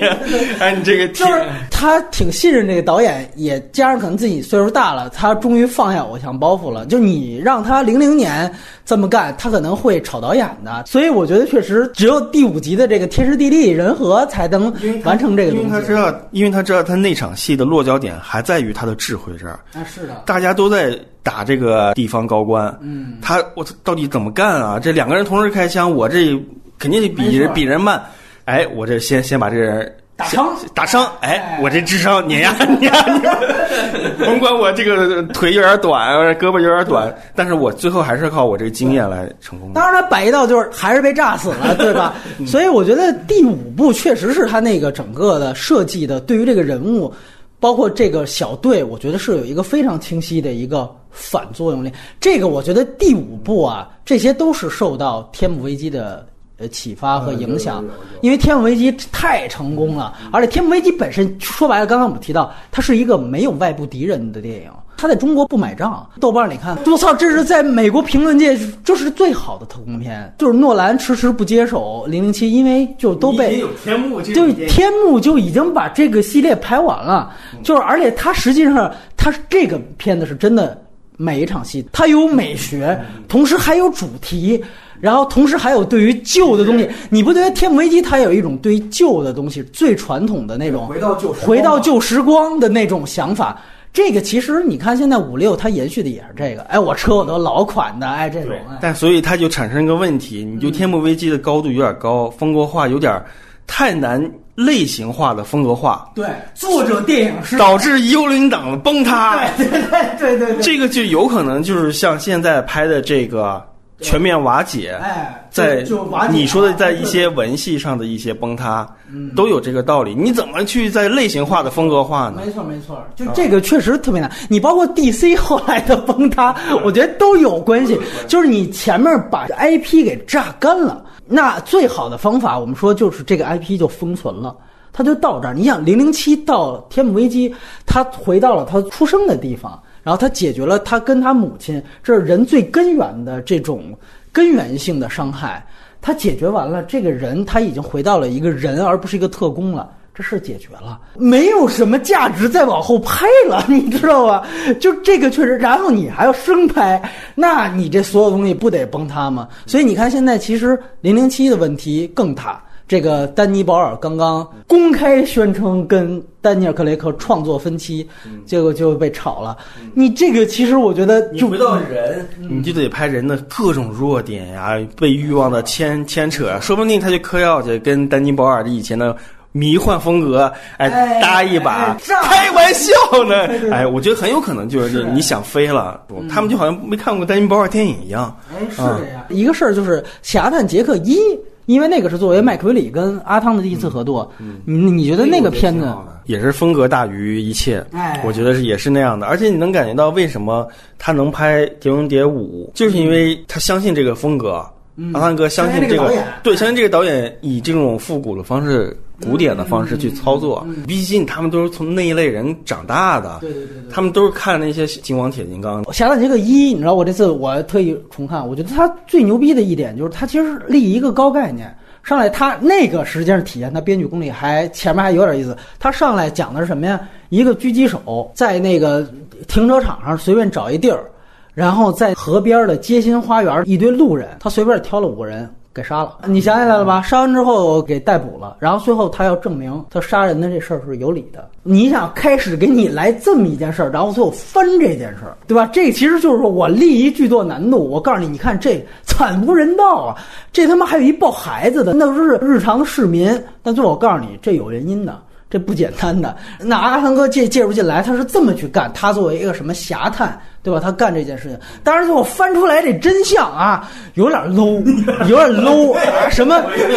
Speaker 2: 哎你这个
Speaker 3: 就是他挺信任这个导演，也加上可能自己岁数大了，他终于放下偶像包袱了。就你让他零零年这么干，他可能会炒导演的。所以我觉得确实只有第五集的这个天时地利人和才能完成这个东西
Speaker 2: 因为他知。道，因为他知道他那场戏的落脚点还在于他的智慧这儿，
Speaker 3: 啊，是的，
Speaker 2: 大家都在打这个地方高官，
Speaker 3: 嗯，
Speaker 2: 他我到底怎么干啊？这两个人同时开枪，我这肯定得比人比人慢，哎，我这先先把这个人。
Speaker 3: 打伤
Speaker 2: 打伤，哎
Speaker 3: 哎，
Speaker 2: 我这智商碾压 (laughs) 碾压你，甭管我这个腿有点短，胳膊有点短，但是我最后还是靠我这个经验来成功的。
Speaker 3: 当然，他摆一道就是还是被炸死了，(laughs) 对吧？所以我觉得第五部确实是他那个整个的设计的，对于这个人物，包括这个小队，我觉得是有一个非常清晰的一个反作用力。这个我觉得第五部啊，这些都是受到天幕危机的。呃，启发和影响，因为《天幕危机》太成功了，而且《天幕危机》本身说白了，刚刚我们提到，它是一个没有外部敌人的电影，它在中国不买账。豆瓣你看，我操，这是在美国评论界这是最好的特工片，就是诺兰迟迟不接手《零零七》，因为就都被
Speaker 2: 天幕
Speaker 3: 就天幕就已经把这个系列拍完了，就是而且它实际上它这个片子是真的每一场戏它有美学，同时还有主题。然后，同时还有对于旧的东西，你不觉得《天幕危机》它有一种对于旧的东西最传统的那种
Speaker 4: 回到旧时光
Speaker 3: 回到旧时光的那种想法？这个其实你看，现在五六它延续的也是这个。哎，我车我都老款的，哎，这种。哎
Speaker 2: 但所以它就产生一个问题，你就天幕危机的高度有点高，风格化有点太难类型化的风格化，
Speaker 3: 对，作者电影是
Speaker 2: 导致幽灵党的崩塌。(laughs)
Speaker 3: 对对对对，
Speaker 2: 这个就有可能就是像现在拍的这个全面瓦解，
Speaker 3: 哎，
Speaker 2: 在你说的在一些文戏上的一些崩塌，都有这个道理。你怎么去在类型化的风格化呢？
Speaker 3: 没错没错，就这个确实特别难。你包括 DC (laughs) 后来的崩塌，我觉得都有关系。就是你前面把 IP 给榨干了，那最好的方法，我们说就是这个 IP 就封存了。它就到这儿，你想零零七到天幕危机，他回到了他出生的地方，然后他解决了他跟他母亲这是人最根源的这种根源性的伤害，他解决完了，这个人他已经回到了一个人，而不是一个特工了。这事解决了，没有什么价值再往后拍了，你知道吧？就这个确实，然后你还要生拍，那你这所有东西不得崩塌吗？所以你看，现在其实零零七的问题更大。这个丹尼保尔刚刚公开宣称跟丹尼尔克雷克创作分期，结果就被炒了。你这个其实我觉得就
Speaker 2: 你回到人，你就得拍人的各种弱点呀，被欲望的牵牵扯呀，说不定他就嗑药去，跟丹尼保尔的以前的迷幻风格，哎，
Speaker 3: 哎
Speaker 2: 搭一把开玩笑呢，哎，我觉得很有可能就是你想飞了，他们就好像没看过丹尼保尔电影一样。
Speaker 3: 哎，是这样。一个事儿就是《侠探杰克一》，因为那个是作为麦奎里跟阿汤的第一次合作，你你觉得那个片子？
Speaker 2: 也是风格大于一切，
Speaker 3: 哎。
Speaker 2: 我觉得是也是那样的，而且你能感觉到为什么他能拍《碟中谍五》，就是因为他相信这个风格，阿汤哥相信这个对，相信这个导演以这种复古的方式、古典的方式去操作，毕竟他们都是从那一类人长大的，
Speaker 3: 对对对对
Speaker 2: 他们都是看那些金光铁金刚，《
Speaker 3: 侠盗杰克一》，你知道我这次我特意重看，我觉得他最牛逼的一点就是他其实立一个高概念。上来他那个实际上体现他编剧功力还前面还有点意思。他上来讲的是什么呀？一个狙击手在那个停车场上随便找一地儿，然后在河边的街心花园一堆路人，他随便挑了五个人。给杀了，你想起来了吧？杀完之后给逮捕了，然后最后他要证明他杀人的这事儿是有理的。你想开始给你来这么一件事儿，然后最后翻这件事儿，对吧？这其实就是说我立一巨作难度。我告诉你，你看这惨无人道啊！这他妈还有一抱孩子的，那都是日常的市民。但最后我告诉你，这有原因的。这不简单的，那阿汤哥介介入进来，他是这么去干。他作为一个什么侠探，对吧？他干这件事情，当然最后翻出来这真相啊，有点 low，有点 low 啊！(laughs) 什么？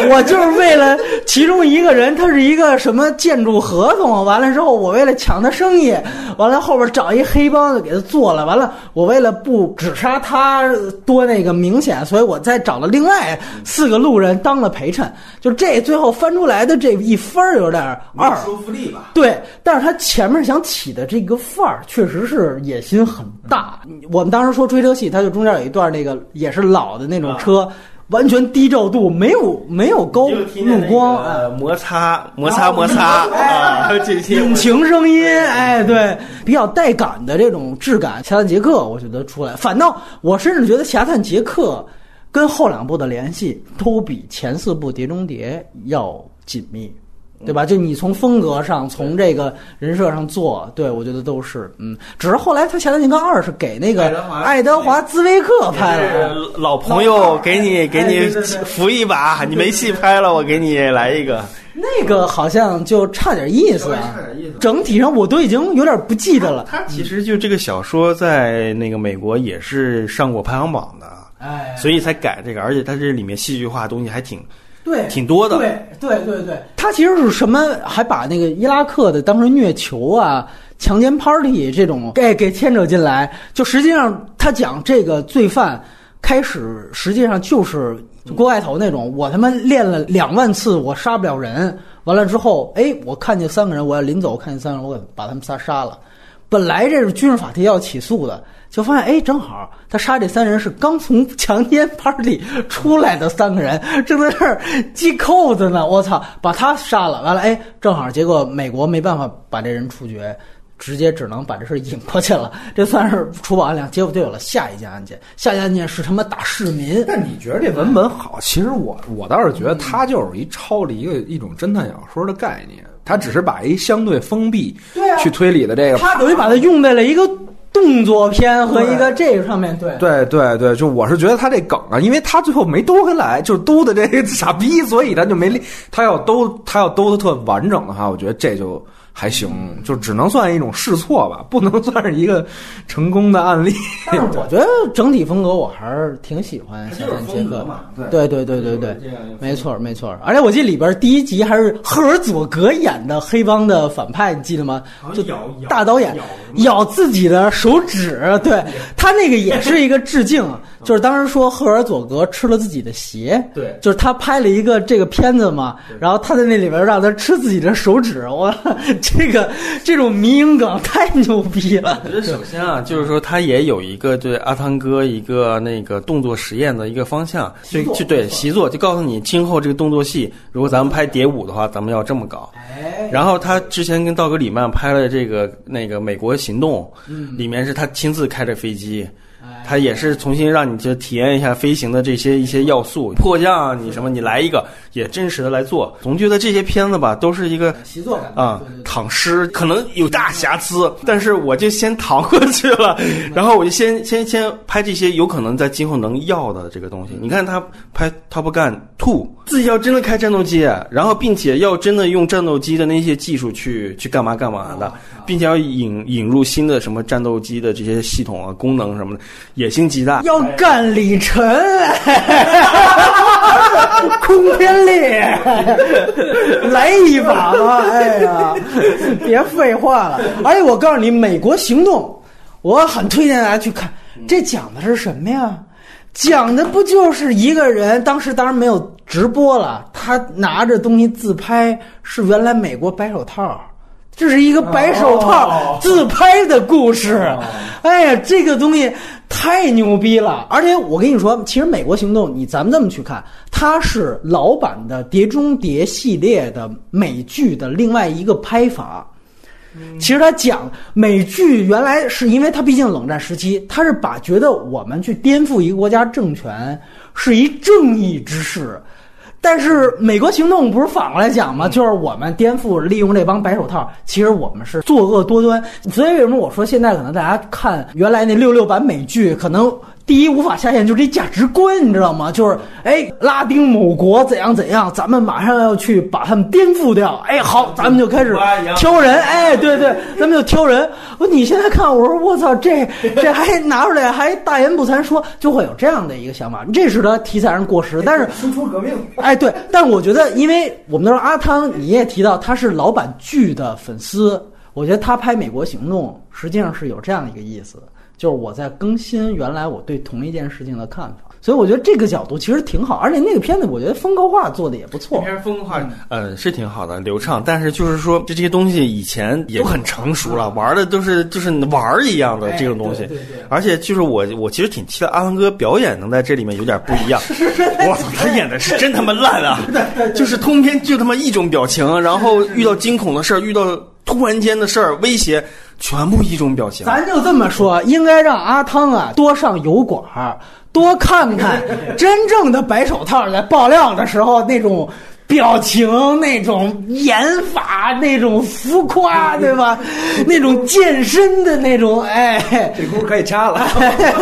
Speaker 3: 我就是为了其中一个人，他是一个什么建筑合同，完了之后我为了抢他生意，完了后边找一黑帮就给他做了，完了我为了不只杀他多那个明显，所以我再找了另外四个路人当了陪衬，就这最后翻出来的这一分儿有点二。
Speaker 2: 服力吧。
Speaker 3: 对，但是他前面想起的这个范儿，确实是野心很大。我们当时说追车戏，它就中间有一段那个也是老的那种车，完全低照度，没有没有高
Speaker 2: 就听见那
Speaker 3: 路光，
Speaker 2: 呃摩擦摩擦摩擦啊，
Speaker 3: 引擎声音，哎，对，比较带感的这种质感。侠探杰克，我觉得出来，反倒我甚至觉得侠探杰克跟后两部的联系都比前四部《碟中谍》要紧密。对吧？就你从风格上，从这个人设上做，对我觉得都是，嗯，只是后来他《侠盗金刚二》是给那个
Speaker 2: 爱德华
Speaker 3: 兹威克拍
Speaker 2: 的，老朋友给你给你扶一把，你没戏拍了，我给你来一个。
Speaker 3: 那个好像就差点意思啊
Speaker 2: 差点意思。
Speaker 3: 整体上我都已经有点不记得了。
Speaker 2: 他其实就这个小说在那个美国也是上过排行榜的，
Speaker 3: 哎，
Speaker 2: 所以才改这个，而且它这里面戏剧化的东西还挺
Speaker 3: 对，
Speaker 2: 挺多的。
Speaker 3: 对对对对，他其实是什么？还把那个伊拉克的当时虐囚啊、强奸 party 这种给给牵扯进来，就实际上他讲这个罪犯开始实际上就是锅盖头那种，我他妈练了两万次，我杀不了人，完了之后，哎，我看见三个人，我要临走，看见三个人，我给把他们仨杀了。本来这是军事法庭要起诉的，就发现哎，正好他杀这三人是刚从强奸 party 出来的三个人，正在这儿系扣子呢。我操，把他杀了，完了哎，正好结果美国没办法把这人处决，直接只能把这事引过去了。这算是除暴安良，结果就有了下一件案件。下一件案件是他妈打市民。
Speaker 4: 但你觉得这文本好？其实我我倒是觉得他就是一抄了一个一种侦探小说的概念，他只是把一相对封闭
Speaker 3: 对啊
Speaker 4: 去推理的这个
Speaker 3: 他等于把它用在了一个动作片和一个这个上面，对
Speaker 4: 对对对，就我是觉得他这梗啊，因为他最后没兜回来，就是兜的这个傻逼，所以他就没。他要兜，他要兜的特完整的话，我觉得这就还行，就只能算一种试错吧，不能算是一个成功的案例。
Speaker 3: 但是我觉得整体风格我还是挺喜欢夏山杰克的。对对对对对，没错没错。而且我记得里边第一集还是赫尔佐格演的黑帮的反派，你记得吗？就大导演咬自己的手指，对他那个也是一个致敬，就是当时说赫尔佐格吃了自己的鞋，
Speaker 2: 对
Speaker 3: 就是他拍了一个这个片子嘛，然后他在那里边让他吃自己的手指，我这个这种迷影梗太牛逼了。
Speaker 2: 我觉得首先啊，就是说他也有一个对阿汤哥一个那个动作实验的一个方向，就就对习作，就告诉你今后这个动作戏，如果咱们拍蝶舞的话，咱们要这么搞。然后他之前跟道格里曼拍了这个那个《美国行动》，里面是他亲自开着飞机。他也是重新让你就体验一下飞行的这些一些要素，迫降啊你什么你来一个，也真实的来做。总觉得这些片子吧，都是一个
Speaker 3: 习作
Speaker 2: 啊，躺尸可能有大瑕疵，但是我就先躺过去了，然后我就先先先拍这些有可能在今后能要的这个东西。你看他拍《Top Gun Two》，自己要真的开战斗机，然后并且要真的用战斗机的那些技术去去干嘛干嘛的，并且要引引入新的什么战斗机的这些系统啊、功能什么的，野心极大。
Speaker 3: 要干李晨，(laughs) 空天猎，来一把吧！哎呀，别废话了。而且我告诉你，《美国行动》，我很推荐大家去看。这讲的是什么呀？讲的不就是一个人？当时当然没有直播了，他拿着东西自拍，是原来美国白手套。这是一个白手套自拍的故事，哎呀，这个东西太牛逼了！而且我跟你说，其实《美国行动》，你咱们这么去看，它是老版的《碟中谍》系列的美剧的另外一个拍法。其实他讲美剧原来是因为它毕竟冷战时期，他是把觉得我们去颠覆一个国家政权是一正义之事。但是美国行动不是反过来讲吗？就是我们颠覆，利用这帮白手套，其实我们是作恶多端。所以为什么我说现在可能大家看原来那六六版美剧，可能第一无法下线，就是这价值观，你知道吗？就是哎，拉丁某国怎样怎样，咱们马上要去把他们颠覆掉。哎，好，咱们就开始挑人。哎，对对，咱们就挑人。我你现在看，我说我操，这这还拿出来还大言不惭说，就会有这样的一个想法。这使得题材上过时，但是
Speaker 5: 输出革命。
Speaker 3: 哎，对，但是我觉得，因为我们都说阿汤，你也提到他是老版剧的粉丝，我觉得他拍《美国行动》实际上是有这样一个意思，就是我在更新原来我对同一件事情的看法，所以我觉得这个角度其实挺好，而且那个片子我觉得风格化做的也不错。
Speaker 2: 片风格化，呃，是挺好的，流畅，但是就是说，这这些东西以前也很成熟了，玩的都是就是玩儿一样的这种东西，而且就是我我其实挺期待阿汤哥表演能在这里面有点不一样。(laughs) 我操，他演的是真他妈烂啊！(laughs) 就是通篇就他妈一种表情，然后遇到惊恐的事儿，遇到突然间的事儿威胁，全部一种表情。
Speaker 3: 咱就这么说，应该让阿汤啊多上油管儿，多看看 (laughs) 真正的白手套在爆料的时候那种表情、那种演法、那种浮夸，(laughs) 对吧？那种健身的那种，哎，
Speaker 4: 这轱辘可以掐了。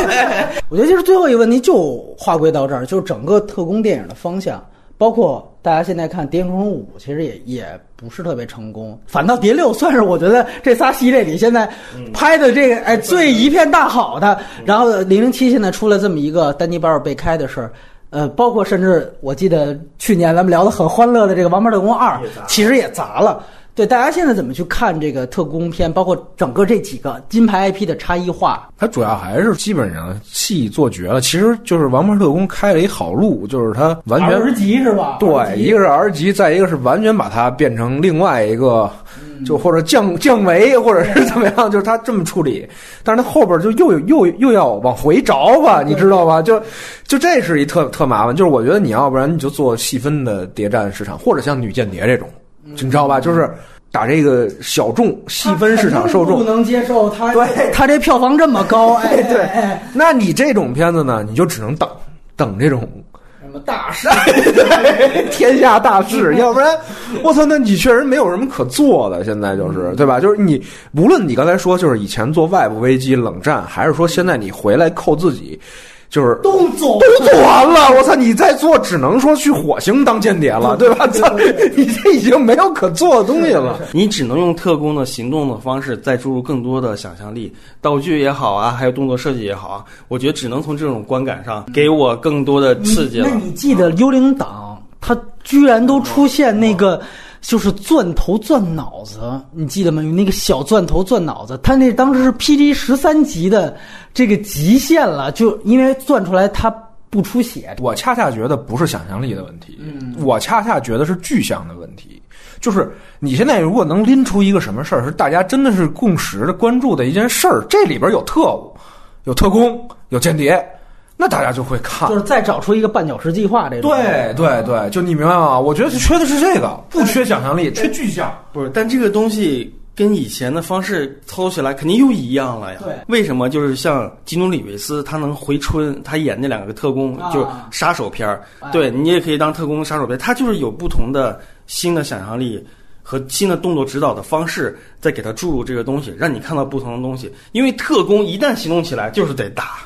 Speaker 4: (laughs)
Speaker 3: 我觉得就是最后一个问题，就划归到这儿，就是整个特工电影的方向，包括大家现在看《谍影重重五》，其实也也不是特别成功，反倒《碟六》算是我觉得这仨系列里现在拍的这个哎最一片大好的。然后《零零七》现在出了这么一个丹尼鲍尔被开的事儿。呃，包括甚至我记得去年咱们聊的很欢乐的这个《王牌特工二》，其实也砸了。对，大家现在怎么去看这个特工片，包括整个这几个金牌 IP 的差异化？
Speaker 4: 它主要还是基本上戏做绝了。其实就是《王牌特工》开了一好路，就是它完全
Speaker 3: R 级是吧？
Speaker 4: 对，一个是 R 级，再一个是完全把它变成另外一个，就或者降降维，或者是怎么样，就是他这么处理。但是他后边就又又又要往回找吧，你知道吧？就就这是一特特麻烦。就是我觉得你要不然你就做细分的谍战市场，或者像女间谍这种，你知道吧？就是打这个小众细分市场受众
Speaker 3: 不。能接受他，
Speaker 4: 对 (laughs)
Speaker 3: 他这票房这么高，哎，
Speaker 4: 对
Speaker 3: 哎
Speaker 4: 那你这种片子呢，你就只能等等这种
Speaker 3: 什么大事，(laughs)
Speaker 4: 天下大事，要不然我操，那你确实没有什么可做的。现在就是对吧？就是你无论你刚才说，就是以前做外部危机、冷战，还是说现在你回来扣自己，就是
Speaker 3: 都做
Speaker 4: 都做完了，我操！你再做，只能说去火星当间谍了，对吧？操，(laughs) 你这已经没有可做的东西了。(laughs)
Speaker 2: 你只能用特工的行动的方式再注入更多的想象力，道具也好啊，还有动作设计也好啊，我觉得只能从这种观感上给我更多的刺激了
Speaker 3: 那。你记得幽灵党，他居然都出现那个。就是钻头钻脑子，你记得吗？有那个小钻头钻脑子，他那当时是 PG 十三级的这个极限了，就因为钻出来他不出血。
Speaker 4: 我恰恰觉得不是想象力的问题，我恰恰觉得是具象的问题。就是你现在如果能拎出一个什么事儿，是大家真的是共识的关注的一件事儿，这里边有特务、有特工、有间谍，那大家就会看。
Speaker 3: 就是再找出一个绊脚石计划这种。
Speaker 4: 对对对，就你明白吗？我觉得缺的是这个，不缺想象力，缺具象。
Speaker 2: 不是，但这个东西跟以前的方式操起来肯定又一样了呀。
Speaker 3: 对
Speaker 2: 为什么？就是像基努里维斯，他能回春，他演那两个特工，
Speaker 3: 啊
Speaker 2: 就是杀手片儿。
Speaker 3: 哎
Speaker 2: 对你也可以当特工杀手片，他就是有不同的新的想象力。和新的动作指导的方式，再给他注入这个东西，让你看到不同的东西。因为特工一旦行动起来，就是得打，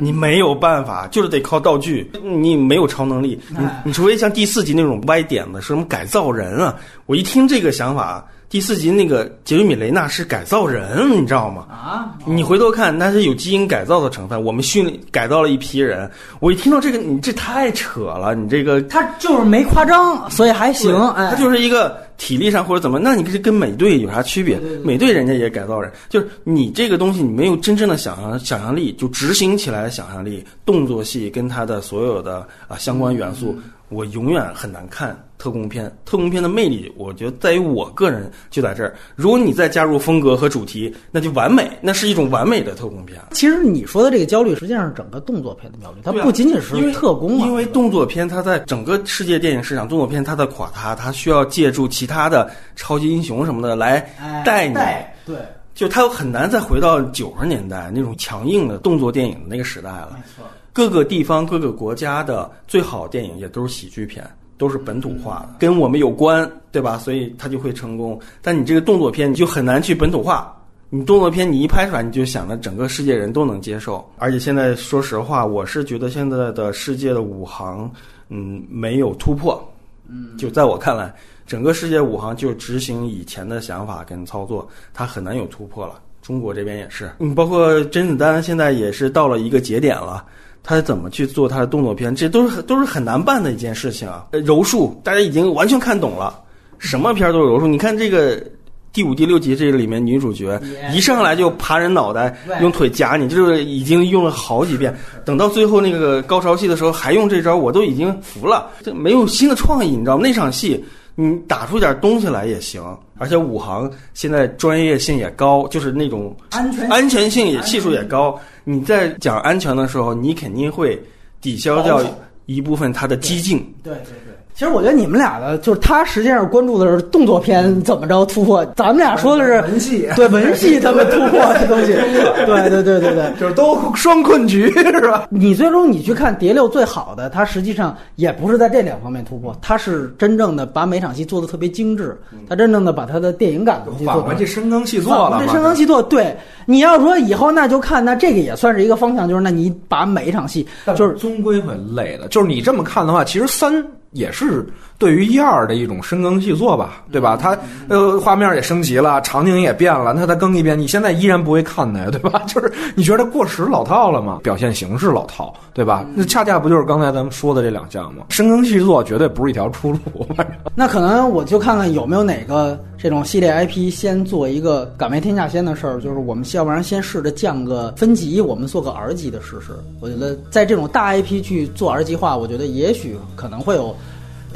Speaker 2: 你没有办法，就是得靠道具，你没有超能力，你
Speaker 3: 哎
Speaker 2: 你除非像第四集那种歪点子，是什么改造人啊？我一听这个想法，第四集那个杰瑞米雷纳是改造人，你知道吗？
Speaker 3: 啊，
Speaker 2: 你回头看，那是有基因改造的成分。我们训练改造了一批人，我一听到这个，你这太扯了，你这个
Speaker 3: 他就是没夸张，所以还行。哎，
Speaker 2: 他就是一个体力上或者怎么，那你这跟美队有啥区别？美队人家也改造人，就是你这个东西你没有真正的想象想象力，就执行起来的想象力，动作戏跟它的所有的啊相关元素，我永远很难看特工片。特工片的魅力，我觉得在于我个人就在这儿。如果你再加入风格和主题，那就完美，那是一种完美的特工片。
Speaker 3: 其实你说的这个焦虑，实际上是整个动作片的焦虑，它不仅仅
Speaker 2: 因为
Speaker 3: 是特工啊。
Speaker 2: 因为动作片它在整个世界电影市场，动作片它在垮塌，它需要借助其他的超级英雄什么的来
Speaker 3: 哎
Speaker 2: 带你。
Speaker 3: 带对，
Speaker 2: 就它很难再回到九十年代那种强硬的动作电影的那个时代了。
Speaker 3: 没错。
Speaker 2: 各个地方、各个国家的最好电影也都是喜剧片，都是本土化的，跟我们有关，对吧？所以它就会成功。但你这个动作片，你就很难去本土化。你动作片你一拍出来，你就想着整个世界人都能接受。而且现在说实话，我是觉得现在的世界的武行，嗯，没有突破。嗯，就在我看来，整个世界武行就执行以前的想法跟操作，它很难有突破了。中国这边也是，嗯，包括甄子丹现在也是到了一个节点了。他怎么去做他的动作片，这都是都是很难办的一件事情啊。呃柔术大家已经完全看懂了，什么片儿都是柔术。你看这个第五、第六集这个里面女主角一上来就爬人脑袋，用腿夹你，就是已经用了好几遍。等到最后那个高潮戏的时候还用这招，我都已经服了。这没有新的创意，你知道吗？那场戏你打出点东西来也行。而且武行现在专业性也高，就是那种
Speaker 3: 安全
Speaker 2: 安全性也系数也高。你在讲安全的时候，你肯定会抵消掉一部分它的激进。
Speaker 3: 对对对。其实我觉得你们俩的，就是他实际上关注的是动作片怎么着突破，咱们俩说的是
Speaker 4: 文戏
Speaker 3: 对文戏他们突破的东西。(laughs) 对对对对对。
Speaker 4: 就是都双困局是吧？
Speaker 3: 你最终你去看《谍六》最好的，它实际上也不是在这两方面突破，它是真正的把每场戏做的特别精致，它真正的把它的电影感的东西做出来
Speaker 4: 返回去深耕细作了嘛，
Speaker 3: 这深耕细作，对，你要说以后那就看，那这个也算是一个方向，就是那你把每一场戏，就是
Speaker 4: 终归会累的。就是你这么看的话，其实三也是对于一二的一种深耕细作吧，对吧？它呃画面也升级了，场景也变了，那它更一遍，你现在依然不会看的呀，(laughs) 对吧？就是你觉得过时老套了吗？表现形式老套，对吧？那恰恰不就是刚才咱们说的这两项吗？深耕细作绝对不是一条出路。(laughs)
Speaker 3: 那可能我就看看有没有哪个这种系列 IP 先做一个敢为天下先的事儿，就是我们要不然先试着降个分级，我们做个 R 级的试试。我觉得在这种大 IP 去做 R 级化，我觉得也许可能会有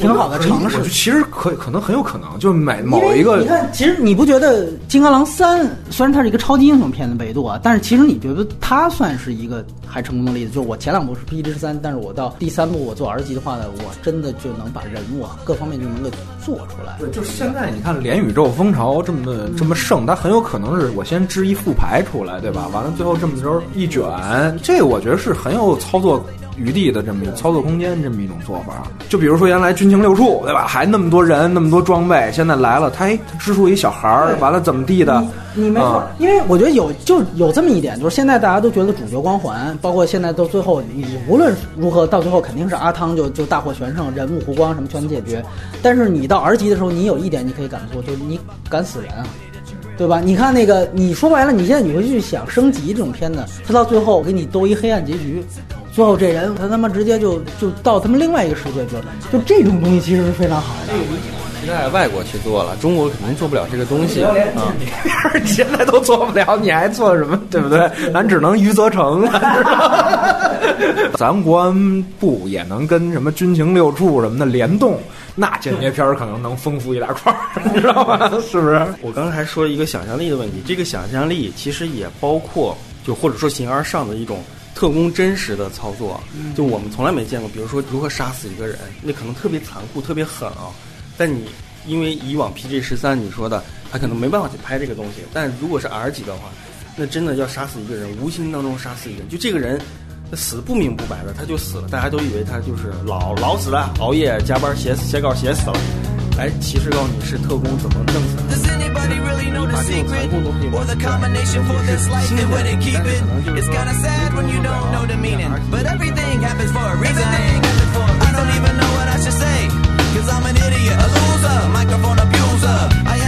Speaker 3: 挺好的尝试。
Speaker 4: 其实可以，可能很有可能，就是每某一个
Speaker 3: 你看，其实你不觉得《金刚狼三》虽然它是一个超级英雄片的维度啊，但是其实你觉得它算是一个还成功的例子？就是我前两部是 PG 十三，但是我到第三部我做 R 级的话呢，我真的就能把人物啊各方面就能够做出来。
Speaker 4: 对，就是现在你看，连宇宙风潮这么的这么盛，它很有可能是我先支一副牌出来，对吧？完了最后这么着一卷，这个我觉得是很有操作余地的这么一个操作空间，这么一种做法。就比如说原来军情六处，对吧？还那么多人，那么多装备，现在来了，他哎，他支出一小孩儿，完了怎么地的？
Speaker 3: 你没错
Speaker 4: 啊，
Speaker 3: 因为我觉得有就有这么一点，就是现在大家都觉得主角光环，包括现在到最后，你无论如何到最后肯定是阿汤就就大获全胜，人物弧光什么全解决。但是你到 R 级的时候，你有一点你可以敢做，就是你敢死人啊。对吧？你看那个，你说白了，你现在你会去想升级这种片子，他到最后给你兜一黑暗结局，最后这人他他妈直接就就到他们另外一个世界去了，就这种东西其实是非常好的。
Speaker 2: 期待外国去做了，中国肯定做不了这个东西啊。(laughs)
Speaker 4: 你现在都做不了，你还做什么？对不对？咱只能余则成了。是吧咱国安部也能跟什么军情六处什么的联动，那间谍片儿可能能丰富一大块儿，你知道吗？(laughs) 是不是？
Speaker 2: 我刚才还说一个想象力的问题，这个想象力其实也包括，就或者说形而上的一种特工真实的操作，就我们从来没见过。比如说如何杀死一个人，那可能特别残酷、特别狠啊。但你因为以往 PG 十三你说的，他可能没办法去拍这个东西。但如果是 R 级的话，那真的要杀死一个人，无形当中杀死一个人，就这个人。他死不明不白的，他就死了，大家都以为他就是老老死了，熬夜加班写写稿写死了。哎，其实告诉你是特工怎么弄死的。
Speaker 5: know the secret or the combination for this life and where to keep it. It's kinda sad when you don't know the meaning, but everything happens for a reason. I don't even know what I should say, cause I'm an idiot, a loser, microphone abuser. I